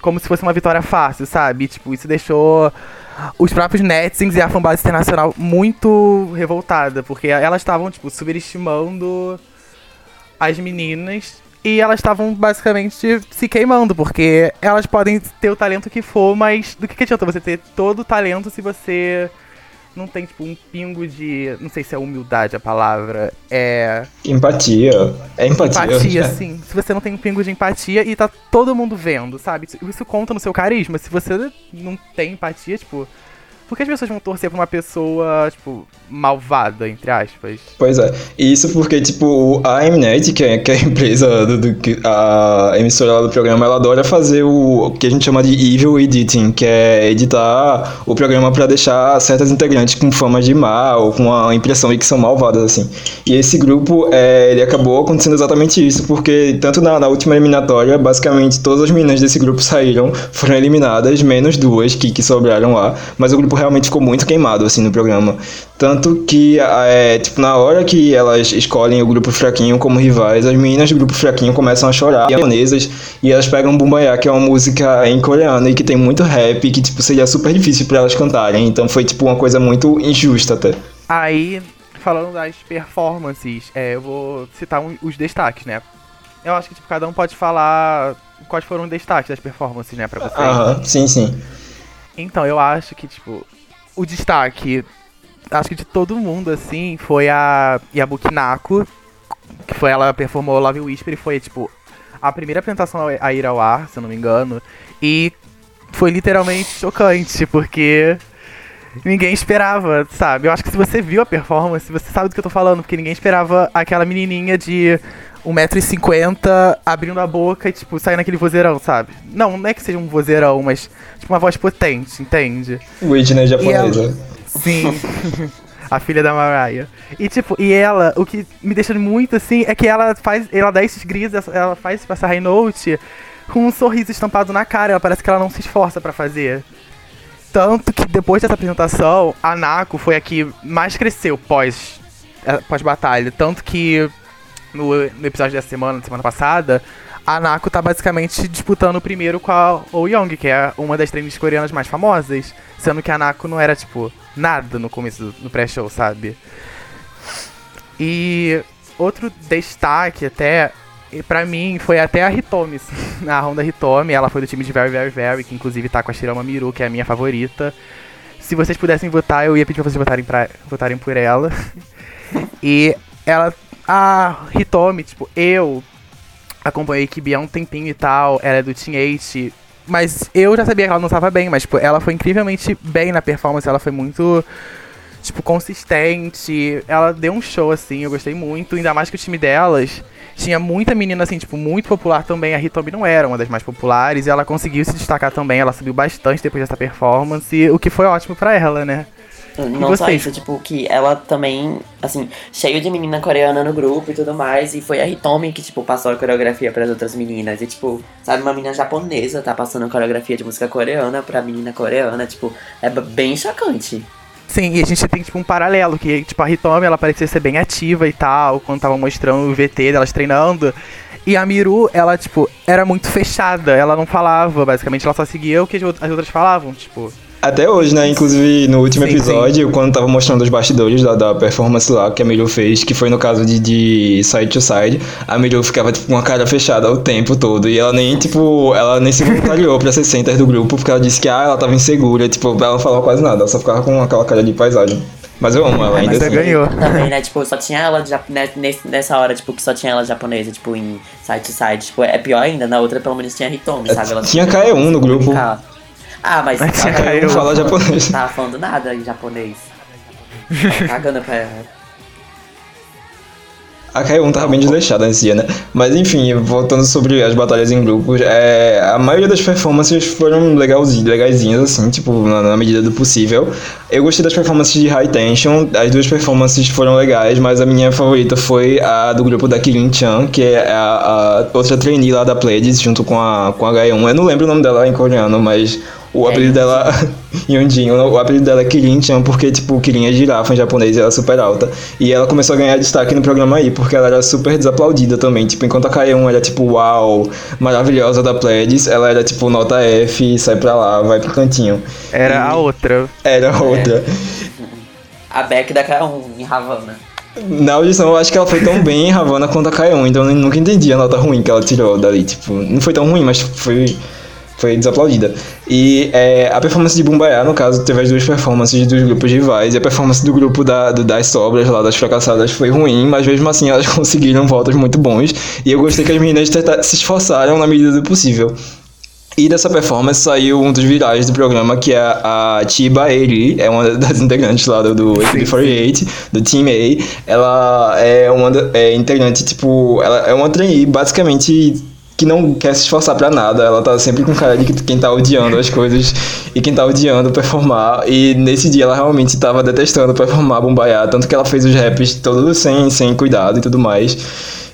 como se fosse uma vitória fácil, sabe? Tipo, isso deixou os próprios netizens e a fanbase internacional muito revoltada, porque elas estavam, tipo, superestimando as meninas e elas estavam basicamente se queimando, porque elas podem ter o talento que for, mas do que, que adianta você ter todo o talento se você não tem, tipo, um pingo de. Não sei se é humildade a palavra. É. Empatia. É empatia. Empatia, sim. Se você não tem um pingo de empatia e tá todo mundo vendo, sabe? Isso- Isso conta no seu carisma. Se você não tem empatia, tipo. Por que as pessoas vão torcer pra uma pessoa, tipo, malvada, entre aspas? Pois é. Isso porque, tipo, a Mnet, que é, que é a empresa, do, do- a emissora lá do programa, ela adora fazer o, o que a gente chama de evil editing, que é editar o programa pra deixar certas integrantes com fama de mal, com a impressão de que são malvadas, assim. E esse grupo, é, ele acabou acontecendo exatamente isso, porque tanto na, na última eliminatória, basicamente todas as meninas desse grupo saíram, foram eliminadas, menos duas que, que sobraram lá, mas o grupo realmente ficou muito queimado, assim, no programa. Tanto que, é, tipo, na hora que elas escolhem o grupo fraquinho como rivais, as meninas do grupo fraquinho começam a chorar, japonesas, e elas pegam Bumbaya, que é uma música em coreano e que tem muito rap, que, tipo, seria super difícil pra elas cantarem. Então foi, tipo, uma coisa muito injusta até. Aí, falando das performances, é, eu vou citar um- os destaques, né? Eu acho que, tipo, cada um pode falar quais foram os destaques das performances, né, pra vocês. Aham, sim, sim. Então, eu acho que, tipo, o destaque, acho que de todo mundo, assim, foi a Yabuki Nako, que foi ela performou Love Whisper e foi, tipo, a primeira apresentação a ir ao ar, se eu não me engano, e foi literalmente chocante, porque ninguém esperava, sabe? Eu acho que se você viu a performance, você sabe do que eu tô falando, porque ninguém esperava aquela menininha de 1,50m abrindo a boca e, tipo, saindo aquele vozeirão, sabe? Não, não é que seja um vozeirão, mas, tipo, uma voz potente, entende? Whitney japonesa. Sim. A filha da Mariah. E tipo, e ela, o que me deixa muito assim é que ela faz. Ela dá esses gritos, ela faz essa high note com um sorriso estampado na cara. Ela parece que ela não se esforça pra fazer. Tanto que depois dessa apresentação, a Nako foi a que mais cresceu pós, eh, pós-batalha. Tanto que no, no episódio dessa semana, semana passada, a Nako tá basicamente disputando o primeiro com a Oh Young, que é uma das trainees coreanas mais famosas. Sendo que a Nako não era, tipo, nada no começo do no pré-show, sabe? E outro destaque até, pra mim, foi até a Hitomi. A Honda Hitomi, ela foi do time de Very Very Very, que inclusive tá com a Shirama Miru, que é a minha favorita. Se vocês pudessem votar, eu ia pedir pra vocês votarem, pra, votarem por ela. e ela. A Hitomi, tipo, eu acompanhei equipe há um tempinho e tal, ela é do Team 8, mas eu já sabia que ela não estava bem, mas tipo, ela foi incrivelmente bem na performance, ela foi muito tipo consistente, ela deu um show assim, eu gostei muito, ainda mais que o time delas tinha muita menina assim, tipo, muito popular também, a Hitomi não era uma das mais populares e ela conseguiu se destacar também, ela subiu bastante depois dessa performance, o que foi ótimo pra ela, né? Não só isso, tipo, que ela também, assim, cheio de menina coreana no grupo e tudo mais, e foi a Hitomi que, tipo, passou a coreografia pras outras meninas. E, tipo, sabe, uma menina japonesa tá passando a coreografia de música coreana pra menina coreana, tipo, é bem chocante. Sim, e a gente tem tipo um paralelo, que tipo, a Hitomi ela parecia ser bem ativa e tal, quando tava mostrando o VT delas treinando. E a Miru, ela, tipo, era muito fechada, ela não falava, basicamente, ela só seguia o que as as outras falavam, tipo. Até hoje, né? Inclusive no último Sim, episódio, quando tava mostrando os bastidores da, da performance lá que a Miru fez, que foi no caso de, de Side to Side, a Miru ficava tipo com uma cara fechada o tempo todo. E ela nem, tipo, ela nem se voluntariou pra ser center do grupo, porque ela disse que ah, ela tava insegura, tipo, ela não falava quase nada, ela só ficava com aquela cara de paisagem. Mas eu amo ela ainda Mas assim. ganhou. Também, né? Tipo, só tinha ela né, nesse- nessa hora, tipo, que só tinha ela japonesa, tipo, em side to side. Tipo, é pior ainda, na outra pelo menos tinha Hitomi, sabe? Ela Tinha conseguia KE1 no grupo. Ah, mas Mas tinha ela KE1. não Fala tava falando- japonês. Tava falando nada em japonês. Tava Cagando pra ela. A K1 tava bem desleixada nesse dia, né? Mas enfim, voltando sobre as batalhas em grupos, é, a maioria das performances foram legalzinhas, legaisinhas, assim, tipo, na, na medida do possível. Eu gostei das performances de High Tension, as duas performances foram legais, mas a minha favorita foi a do grupo da Kirin Chan, que é a, a outra trainee lá da Pleiades, junto com a, com a H1. Eu não lembro o nome dela em coreano, mas o É apelido dela. Yonjin, o apelido dela é Kirin Chan, porque, tipo, Kirin é girafa em japonês e ela é super alta. E ela começou a ganhar destaque no programa aí, porque ela era super desaplaudida também. Tipo, enquanto a K1 era, tipo, uau, maravilhosa da Pledis, ela era, tipo, nota F, sai pra lá, vai pro cantinho. Era a outra. Era outra. A Beck da K1 em Havana. Na audição, eu acho que ela foi tão bem em Havana quanto a K1, então eu nunca entendi a nota ruim que ela tirou dali. Tipo, não foi tão ruim, mas foi, foi desaplaudida. E é, a performance de Bumbaya, no caso, teve as duas performances dos grupos rivais, e a performance do grupo da, do- das sobras lá, das fracassadas, foi ruim, mas mesmo assim elas conseguiram votos muito bons. E eu gostei que as meninas se esforçaram na medida do possível. E dessa performance saiu um dos virais do programa, que é a Chiba Eri, é uma das integrantes lá do, do AKB48, do Team A. Ela é uma é, integrante, tipo, ela é uma trainee, basicamente, que não quer se esforçar pra nada. Ela tá sempre com cara de que- quem tá odiando as coisas e quem tá odiando performar. E nesse dia ela realmente tava detestando performar Bumbaya, tanto que ela fez os raps todos sem, sem cuidado e tudo mais.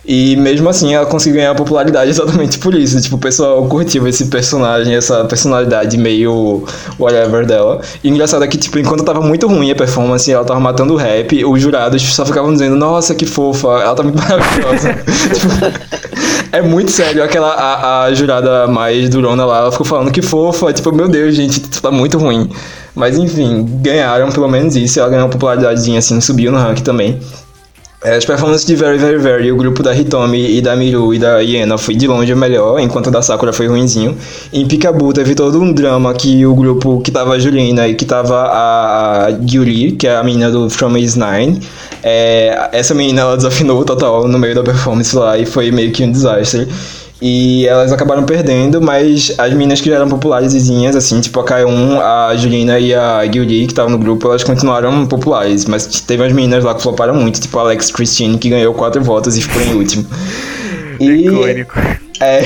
E mesmo assim ela conseguiu ganhar popularidade exatamente por isso. Tipo, o pessoal curtiu esse personagem, essa personalidade meio whatever dela. E o engraçado é que, tipo, enquanto tava muito ruim a performance ela tava matando o rap, os jurados só ficavam dizendo, nossa, que fofa, ela tá muito maravilhosa. tipo, é muito sério. Aquela a, a jurada mais durona lá, ela ficou falando que fofa, tipo, meu Deus, gente, tá muito ruim. Mas enfim, ganharam pelo menos isso. Ela ganhou uma popularidadezinha assim, subiu no ranking também. É, As performances de Very Very Very, o grupo da Hitomi e da Miru e da Iena foi de longe o melhor, enquanto a da Sakura foi ruinzinho. Em Pikabu teve todo um drama que o grupo que tava a Julina e que tava a, a Yuri, que é a menina do From Is Nine, é, essa menina ela desafinou total no meio da performance lá e foi meio que um desastre. E elas acabaram perdendo, mas as meninas que já eram populares, assim, tipo a K1, a Julina e a Yuri, que estavam no grupo, elas continuaram populares. Mas teve umas meninas lá que floparam muito, tipo a Alex Christine, que ganhou quatro votos e ficou em último. E- Icônico. é.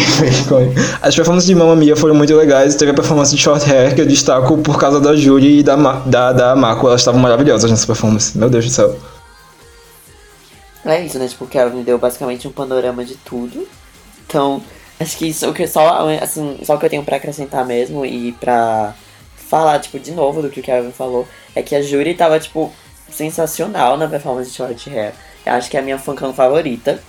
As performances de Mamma Mia foram muito legais. Teve a performance de Short Hair, que eu destaco por causa da Juri e da, Ma- da, da Mako. Elas estavam maravilhosas nessa performance. Meu Deus do céu. É isso, né? Tipo, o Kevin deu basicamente um panorama de tudo. Então, acho que isso que só, assim, só que eu tenho pra acrescentar mesmo e pra falar, tipo, de novo do que o Kevin falou, é que a Júri tava, tipo, sensacional na performance de Short Hair. Eu acho que é a minha fancam favorita.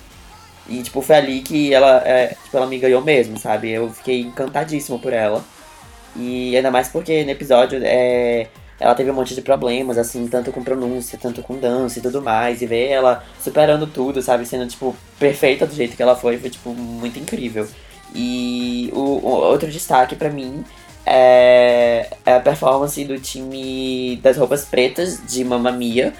E, tipo, foi ali que ela, é, tipo, ela me ganhou mesmo, sabe? Eu fiquei encantadíssimo por ela. E ainda mais porque no episódio é, ela teve um monte de problemas, assim, tanto com pronúncia, tanto com dança e tudo mais. E ver ela superando tudo, sabe? Sendo, tipo, perfeita do jeito que ela foi, foi, tipo, muito incrível. E o, o outro destaque pra mim é, é a performance do time das roupas pretas de Mamma Mia.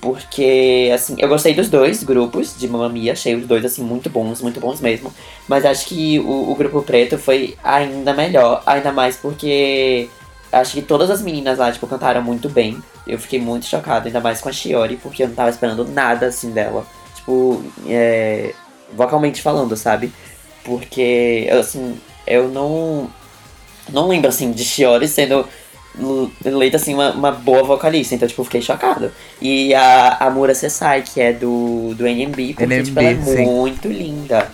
Porque, assim, eu gostei dos dois grupos de Mamma Mia, achei os dois, assim, muito bons, muito bons mesmo. Mas acho que o, o grupo preto foi ainda melhor, ainda mais porque acho que todas as meninas lá, tipo, cantaram muito bem. Eu fiquei muito chocado, ainda mais com a Shiori, porque eu não tava esperando nada, assim, dela. Tipo, é, vocalmente falando, sabe? Porque, assim, eu não, não lembro, assim, de Shiori sendo eleita, assim, uma, uma boa vocalista. Então, tipo, fiquei chocado. E a, a Mura Sesai, que é do, do NMB, porque, NMB, tipo, ela é sim. muito linda.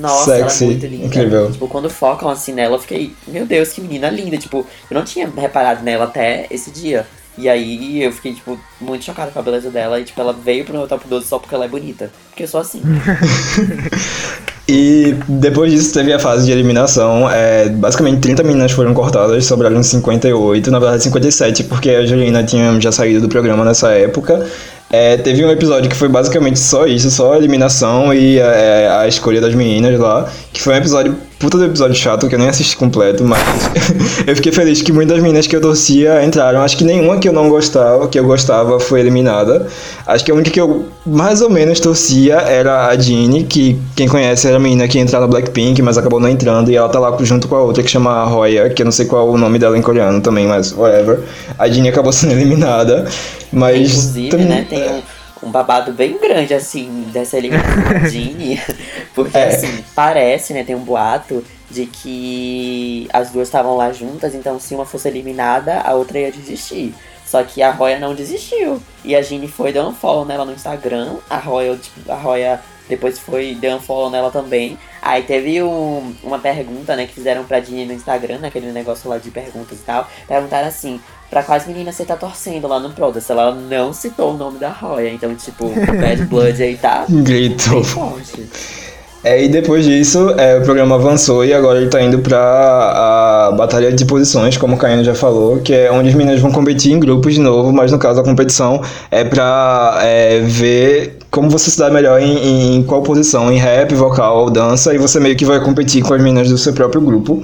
Nossa, Sexy, ela é muito linda. incrível. Tipo, quando focam assim nela, eu fiquei, meu Deus, que menina linda. Tipo, eu não tinha reparado nela até esse dia. E aí eu fiquei, tipo, muito chocada com a beleza dela. E, tipo, ela veio pro meu top 12 só porque ela é bonita. Porque eu sou assim. E depois disso teve a fase de eliminação. É, basicamente 30 meninas foram cortadas, sobraram 58, na verdade 57, porque a Juliana tinha já saído do programa nessa época. É, teve um episódio que foi basicamente só isso, só a eliminação e é, a escolha das meninas lá, que foi um episódio, puta do episódio chato, que eu nem assisti completo, mas eu fiquei feliz que muitas meninas que eu torcia entraram. Acho que nenhuma que eu não gostava, que eu gostava, foi eliminada. Acho que a única que eu mais ou menos torcia era a Jeannie, que quem conhece era a menina que ia entrar no Blackpink, mas acabou não entrando, e ela tá lá junto com a outra que chama Roya, que eu não sei qual é o nome dela em coreano também, mas whatever. A Jeannie acabou sendo eliminada, mas... Inclusive, também- né, tem um, um babado bem grande, assim, dessa eliminação da Jeannie. Porque, É. assim, parece, né, tem um boato de que as duas estavam lá juntas, então se uma fosse eliminada, a outra ia desistir. Só que a Roya não desistiu. E a Jeannie foi dar um follow nela no Instagram. A Roya, tipo, a Roya depois foi deu um follow nela também. Aí teve um- uma pergunta, né, que fizeram pra Jeannie no Instagram, naquele negócio lá de perguntas e tal. Perguntaram assim, pra quais meninas você tá torcendo lá no Protest? Ela não citou o nome da Roya. Então, tipo, o Bad Blood aí tá Gritou. É, e depois disso, é, o programa avançou e agora ele tá indo pra a batalha de posições, como o Caio já falou, que é onde as meninas vão competir em grupos de novo, mas no caso a competição é pra é, ver como você se dá melhor em, em qual posição, em rap, vocal ou dança, e você meio que vai competir com as meninas do seu próprio grupo.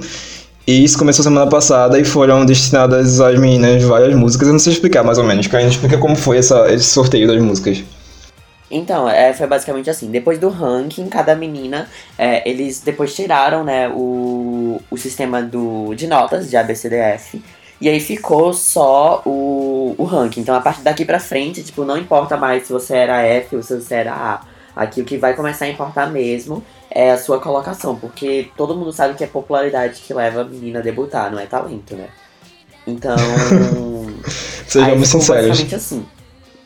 E isso começou semana passada e foram destinadas às meninas várias músicas. Eu não sei explicar mais ou menos, Caio, explica como foi essa, esse sorteio das músicas. Então, é, foi basicamente assim. Depois do ranking, cada menina, é, eles depois tiraram, né, o, o sistema do, de notas de ABCDF. E aí ficou só o, o ranking. Então, a partir daqui pra frente, tipo, não importa mais se você era F ou se você era A. Aqui o que vai começar a importar mesmo é a sua colocação. Porque todo mundo sabe que é popularidade que leva a menina a debutar, não é talento, né? Então... Sejamos sinceros. basicamente assim.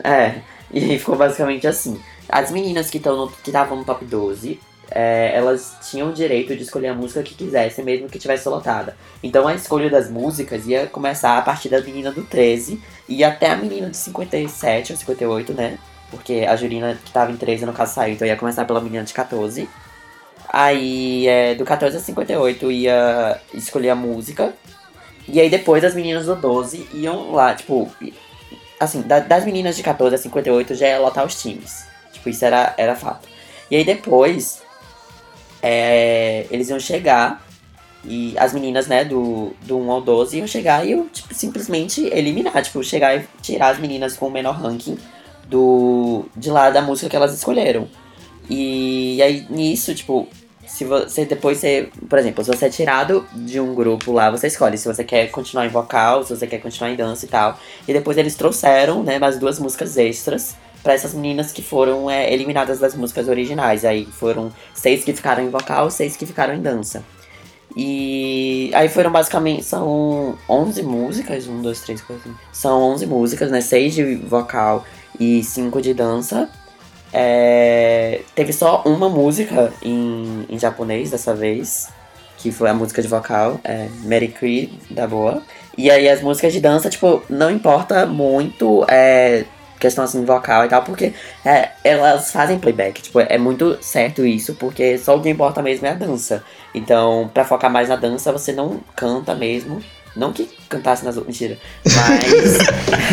É, e aí ficou basicamente assim. As meninas que estavam no top 12, é, elas tinham o direito de escolher a música que quisessem, mesmo que tivesse lotada. Então a escolha das músicas ia começar a partir da menina do 13 e até a menina de 57 ou 58, né? Porque a Jurina que tava em 13 no caso saiu, então ia começar pela menina de 14. Aí é, do 14 a 58 ia escolher a música. E aí depois as meninas do 12 iam lá, tipo, assim, da- das meninas de 14 a 58 já ia lotar os times. Tipo, isso era, era fato. E aí depois, é, eles iam chegar, e as meninas, né, do, do 1 ao 12 iam chegar e iam, tipo, simplesmente eliminar, tipo, chegar e tirar as meninas com o menor ranking do, de lá da música que elas escolheram. E aí, nisso, tipo, se você depois você, por exemplo, se você é tirado de um grupo lá, você escolhe se você quer continuar em vocal, se você quer continuar em dança e tal. E depois eles trouxeram, né, mais duas músicas extras pra essas meninas que foram é, eliminadas das músicas originais. Aí foram seis que ficaram em vocal, seis que ficaram em dança. E aí foram basicamente, são 11 músicas, 1, 2, 3, 4, 5. São 11 músicas, né, seis de vocal e cinco de dança. É, teve só uma música em, em japonês dessa vez, que foi a música de vocal, é Mary Cree, da boa. E aí as músicas de dança, tipo, não importa muito é, questão assim vocal e tal, porque é, elas fazem playback, tipo, é muito certo isso, porque só o que importa mesmo é a dança. Então, pra focar mais na dança, você não canta mesmo. Não que cantasse nas outras. Mentira. Mas.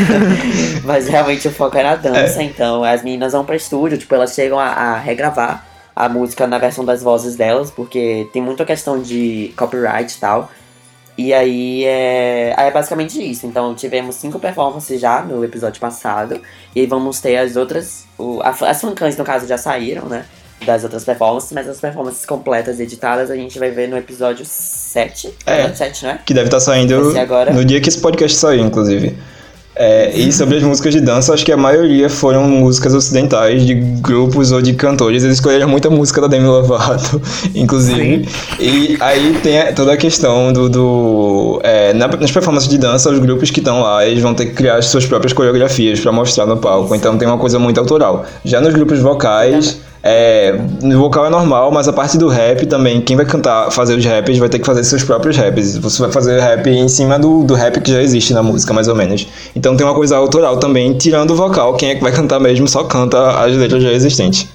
mas realmente o foco é na dança. Então as meninas vão pra estúdio, tipo, elas chegam a, a regravar a música na versão das vozes delas, porque tem muita questão de copyright e tal. E aí é, é basicamente isso. Então tivemos cinco performances já no episódio passado. E aí vamos ter as outras. O, a- as fancãs, no caso, já saíram, né? Das outras performances, mas as performances completas editadas a gente vai ver no episódio 7. É. 7, né? Que deve estar saindo ser agora? no dia que esse podcast sair, inclusive. É, e sobre as músicas de dança, acho que a maioria foram músicas ocidentais, de grupos ou de cantores. Eles escolheram muita música da Demi Lovato, inclusive. E aí tem a- toda a questão do. do é, na- nas performances de dança, os grupos que estão lá, eles vão ter que criar as suas próprias coreografias pra mostrar no palco. Então tem uma coisa muito autoral. Já nos grupos vocais. É, no vocal é normal, mas a parte do rap também, quem vai cantar, fazer os raps, vai ter que fazer seus próprios raps. Você vai fazer rap em cima do, do rap que já existe na música, mais ou menos. Então tem uma coisa autoral também, tirando o vocal, quem é que vai cantar mesmo só canta as letras já existentes.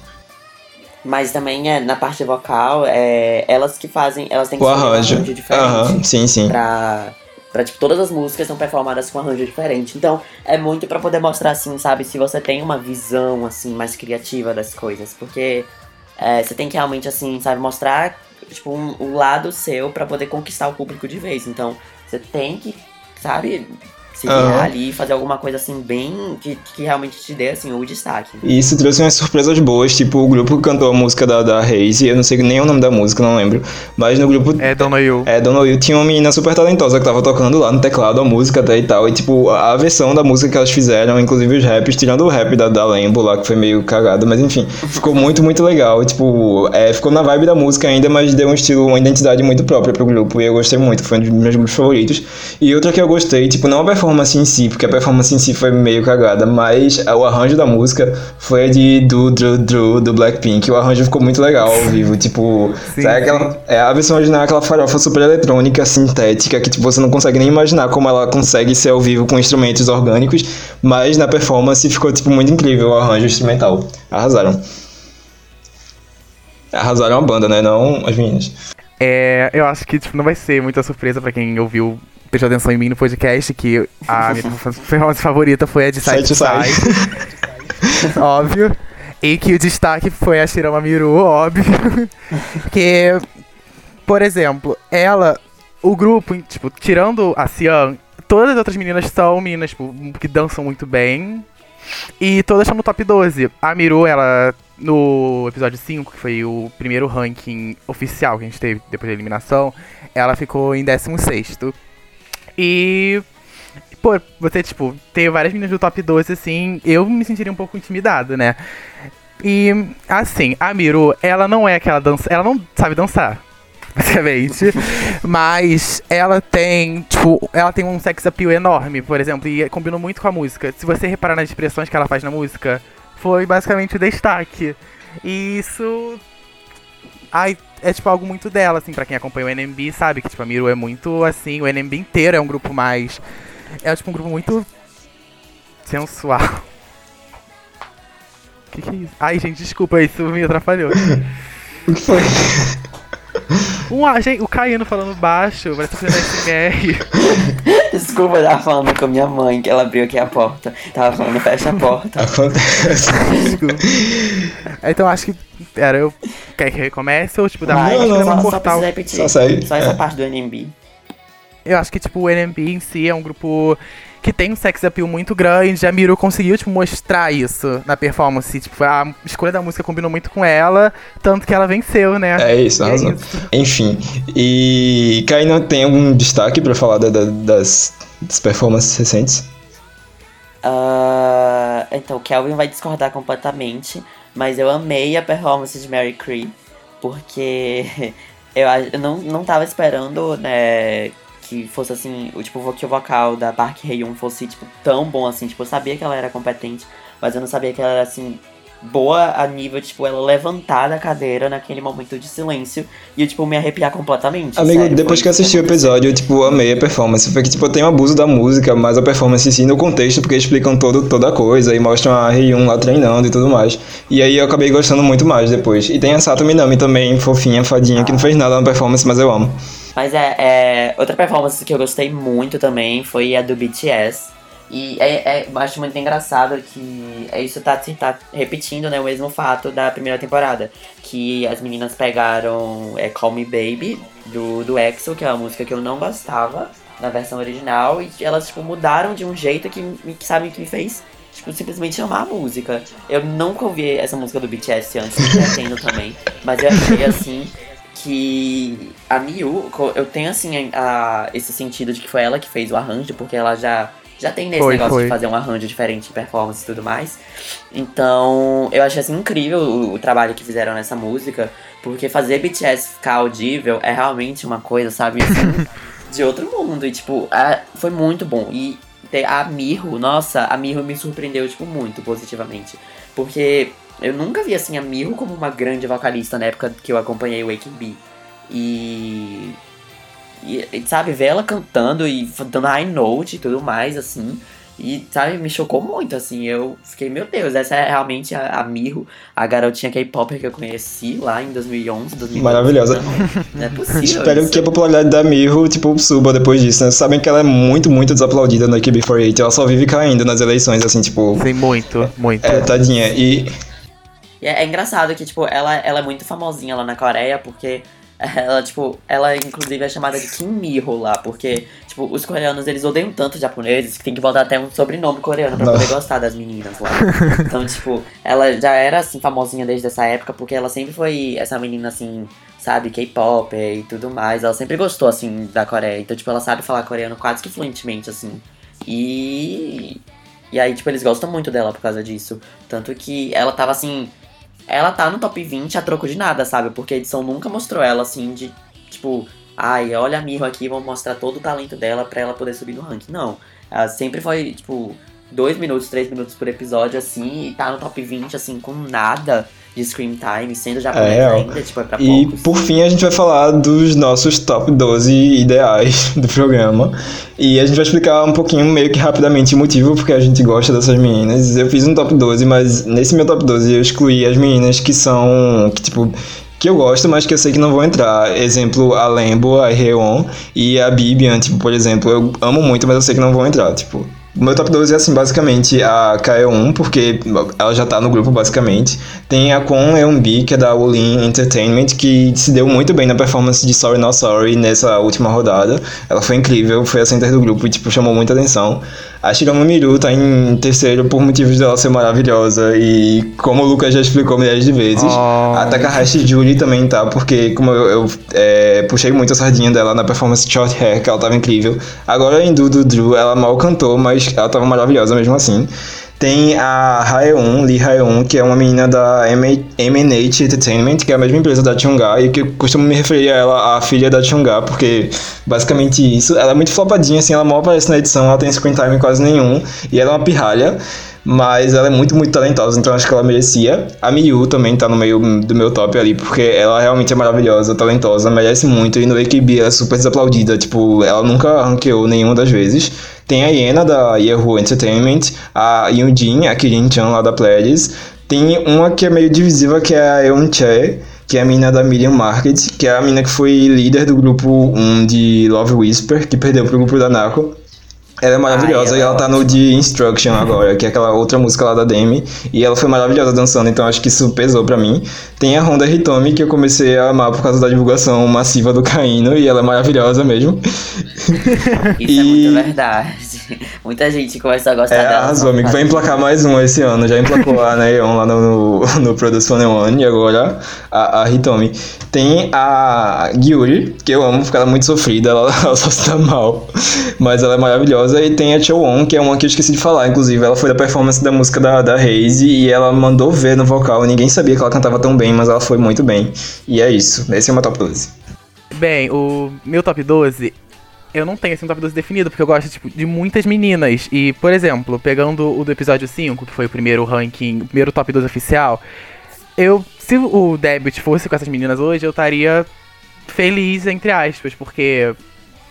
Mas também é, na parte vocal, é, elas que fazem. Elas têm que O um arranjo. arranjo diferente. Aham, sim, sim. Pra, pra, tipo, todas as músicas são performadas com arranjo diferente. Então, é muito pra poder mostrar, assim, sabe, se você tem uma visão, assim, mais criativa das coisas. Porque é, você tem que realmente, assim, sabe, mostrar, tipo, um, o lado seu pra poder conquistar o público de vez. Então, você tem que, sabe, se virar Aham. ali e fazer alguma coisa, assim, bem. Que, que realmente te dê, assim, o destaque. E isso trouxe umas surpresas boas, tipo o grupo que cantou a música da, da Reise, eu não sei nem o nome da música, não lembro. Mas no grupo. É Don't Know You. É, Dona Will tinha uma menina super talentosa que tava tocando lá no teclado a música até e tal. E, tipo, a versão da música que elas fizeram, inclusive os raps, tirando o rap da, da Lembo lá, que foi meio cagado, mas enfim, ficou muito, muito legal. E, tipo, é, ficou na vibe da música ainda, mas deu um estilo, uma identidade muito própria pro grupo. E eu gostei muito, foi um dos meus grupos favoritos. E outra que eu gostei, tipo, não a performance em si, porque a performance em si foi meio cagada, mas o arranjo da música foi a de do Dru Dru do Blackpink. O arranjo ficou muito legal ao vivo, tipo, Sim, sabe aquela, é, a versão original é aquela farofa super eletrônica, sintética, que tipo, você não consegue nem imaginar como ela consegue ser ao vivo com instrumentos orgânicos, mas na performance ficou tipo muito incrível o arranjo instrumental. Arrasaram. Arrasaram a banda, né? Não as meninas. É, eu acho que tipo, não vai ser muita surpresa pra quem ouviu, prestou atenção em mim no podcast, que a minha performance favorita foi a de Side to Side Side. óbvio. E que o destaque foi a Shirama Miru, óbvio. que, por exemplo, ela, o grupo, tipo, tirando a Cian, todas as outras meninas são meninas tipo, que dançam muito bem. E todas estão no top 12. A Miru, ela, no episódio 5, que foi o primeiro ranking oficial que a gente teve depois da eliminação, ela ficou em 16. E. Pô, você, tipo, ter várias meninas do top 12, assim, eu me sentiria um pouco intimidado, né? E, assim, a Miru, ela não é aquela dança. Ela não sabe dançar, basicamente. mas ela tem, tipo, ela tem um sex appeal enorme, por exemplo, e combinou muito com a música. Se você reparar nas expressões que ela faz na música, foi basicamente o destaque. E isso. Ai, é tipo algo muito dela, assim, pra quem acompanha o NMB sabe que, tipo, a Miru é muito assim, o NMB inteiro é um grupo mais. É tipo um grupo muito sensual. Que que é isso? Ai, gente, desculpa, isso me atrapalhou. O que foi? Um, gente, o Caiano falando baixo, parece que SMR. Desculpa, eu tava falando com a minha mãe, que ela abriu aqui a porta. Tava falando, fecha a porta. Acontece. Desculpa. Então acho que. Era eu. Quer que eu comece ou tipo, dá Vai, não, não, só, não. só cortar o- repetir. Só Só essa é. parte do NMB. Eu acho que, tipo, o NMB em si é um grupo que tem um sex appeal muito grande. A Miru conseguiu, tipo, mostrar isso na performance. Tipo, a escolha da música combinou muito com ela, tanto que ela venceu, né? É isso, arrasou. isso. Enfim, e Kaina tem algum destaque pra falar da- da- das, das performances recentes? Ah, então, o Kelvin vai discordar completamente, mas eu amei a performance de Mary Cree, porque eu, eu não, não tava esperando, né, que fosse assim, o tipo, que o vocal da Park Hae-yoon fosse, tipo, tão bom assim, tipo, eu sabia que ela era competente, mas eu não sabia que ela era, assim, boa a nível, tipo, ela levantar da cadeira naquele momento de silêncio e, eu, tipo, me arrepiar completamente. Amigo, sério, depois que eu assisti o episódio, eu, tipo, amei a performance. Foi que, tipo, tem um abuso da música, mas a performance em si no contexto, porque explicam todo, toda a coisa e mostram a Ryun lá treinando e tudo mais. E aí eu acabei gostando muito mais depois. E tem a Sato Minami também, fofinha, fadinha, que não fez nada na performance, mas eu amo. Mas é, é, outra performance que eu gostei muito também foi a do BTS. E é, é, eu acho muito engraçado que é isso tá, se tá repetindo né, o mesmo fato da primeira temporada. Que as meninas pegaram é, Call Me Baby, do, do EXO, que é uma música que eu não gostava na versão original, e elas tipo, mudaram de um jeito que, que sabe, que me fez tipo, simplesmente amar a música. Eu nunca ouvi essa música do BTS antes, pretendo também, mas eu achei assim que a Miu, eu tenho assim a, esse sentido de que foi ela que fez o arranjo, porque ela já, já tem nesse Foi, negócio foi. de fazer um arranjo diferente de performance e tudo mais. Então, eu achei assim incrível o, o trabalho que fizeram nessa música, porque fazer BTS ficar audível é realmente uma coisa, sabe, assim, de outro mundo. E tipo, a- foi muito bom. E ter a Miho, nossa, a Miho me surpreendeu, tipo, muito positivamente. Porque eu nunca vi assim a Miho como uma grande vocalista na época que eu acompanhei o AKB. E, e, e, sabe, ver ela cantando e dando high note e tudo mais, assim. E, sabe, me chocou muito, assim. Eu fiquei, meu Deus, essa é realmente a, a Miho, a garotinha K-Popper que eu conheci lá em 2011, 2012. Maravilhosa. Não, não é possível. Espero isso. que a popularidade da Miho, tipo, suba depois disso, né? Sabem que ela é muito, muito desaplaudida no AKB48. Ela só vive caindo nas eleições, assim, tipo... Sim, muito, muito. É, tadinha. E... E é, é engraçado que, tipo, ela, ela é muito famosinha lá na Coreia, porque ela, tipo, ela inclusive é chamada de Kim Miho lá, porque, tipo, os coreanos eles odeiam tanto os japoneses que tem que botar até um sobrenome coreano pra Não. poder gostar das meninas lá. Então, tipo, ela já era assim famosinha desde essa época, porque ela sempre foi essa menina assim, sabe, K-pop e tudo mais. Ela sempre gostou assim da Coreia. Então, tipo, ela sabe falar coreano quase que fluentemente, assim. E. E aí, tipo, eles gostam muito dela por causa disso. Tanto que ela tava assim. Ela tá no top 20 a troco de nada, sabe? Porque a edição nunca mostrou ela assim de. Tipo, ai, olha a Miho aqui, vamos mostrar todo o talento dela pra ela poder subir no ranking. Não. Ela sempre foi, tipo, dois minutos, três minutos por episódio, assim, e tá no top 20, assim, com nada de screen time, sendo japonês real. ainda, tipo, é pra E poucos. por fim a gente vai falar dos nossos top 12 ideais do programa. E a gente vai explicar um pouquinho, meio que rapidamente, o motivo porque a gente gosta dessas meninas. Eu fiz um top 12, mas nesse meu top 12 eu excluí as meninas que são. que tipo. Que eu gosto, mas que eu sei que não vão entrar. Exemplo, a Lembo, a Reon e a Bibian, tipo, por exemplo. Eu amo muito, mas eu sei que não vão entrar, tipo. Meu top 12 é assim, basicamente a KE1, porque ela já tá no grupo, basicamente. Tem a Kwon Eun-bi, que é da Wolin Entertainment, que se deu muito bem na performance de Sorry Not Sorry nessa última rodada. Ela foi incrível, foi a center do grupo e, tipo, chamou muita atenção. A Shirama Miru tá em terceiro por motivos dela ser maravilhosa e, como o Lucas já explicou milhares de vezes, Oh. a Takahashi Julie também tá, porque como eu, eu, é, puxei muito a sardinha dela na performance Short Hair, que ela tava incrível. Agora em Dudu Drew, ela mal cantou, mas ela tava maravilhosa mesmo assim. Tem a Haeun, Lee Haeun, que é uma menina da MNH Entertainment, que é a mesma empresa da Chungha, e que eu costumo me referir a ela a filha da Chungha, porque basicamente isso. Ela é muito flopadinha, assim, ela mal aparece na edição, ela tem screen time quase nenhum, e ela é uma pirralha. Mas ela é muito, muito talentosa, então acho que ela merecia. A Miyu também tá no meio do meu top ali, porque ela realmente é maravilhosa, talentosa, merece muito. E no AKB ela é super desaplaudida, tipo, ela nunca ranqueou nenhuma das vezes. Tem a Iena da Yahoo Entertainment, a Yunjin, a Kirin-chan lá da Pledis. Tem uma que é meio divisiva, que é a Eun Che, que é a mina da Miriam Market, que é a mina que foi líder do grupo 1 de Love Whisper, que perdeu pro grupo da Nako. Ela é maravilhosa Ai, ela e é ela tá no de Instruction agora, que é aquela outra música lá da Demi. E ela foi maravilhosa dançando, então acho que isso pesou pra mim. Tem a Honda Hitomi, que eu comecei a amar por causa da divulgação massiva do Caíno, e ela é maravilhosa mesmo. Isso é E- muito verdade. Muita gente começou a gostar É, dela. arrasou, amigo. Vai emplacar mais um esse ano. Já emplacou a Neon lá no, no, no Produce One e agora a, a Hitomi. Tem a Gyuri, que eu amo porque ela é muito sofrida, ela, ela só se dá mal. Mas ela é maravilhosa. E tem a Chowon, que é uma que eu esqueci de falar, inclusive. Ela foi da performance da música da, da Haze e ela mandou ver no vocal. Ninguém sabia que ela cantava tão bem, mas ela foi muito bem. E é isso. Esse é o meu top 12. Bem, o meu top 12, eu não tenho assim um top 12 definido, porque eu gosto tipo, de muitas meninas. E, por exemplo, pegando o do episódio 5, que foi o primeiro ranking, o primeiro top 12 oficial, eu. Se o debut fosse com essas meninas hoje, eu estaria feliz, entre aspas, porque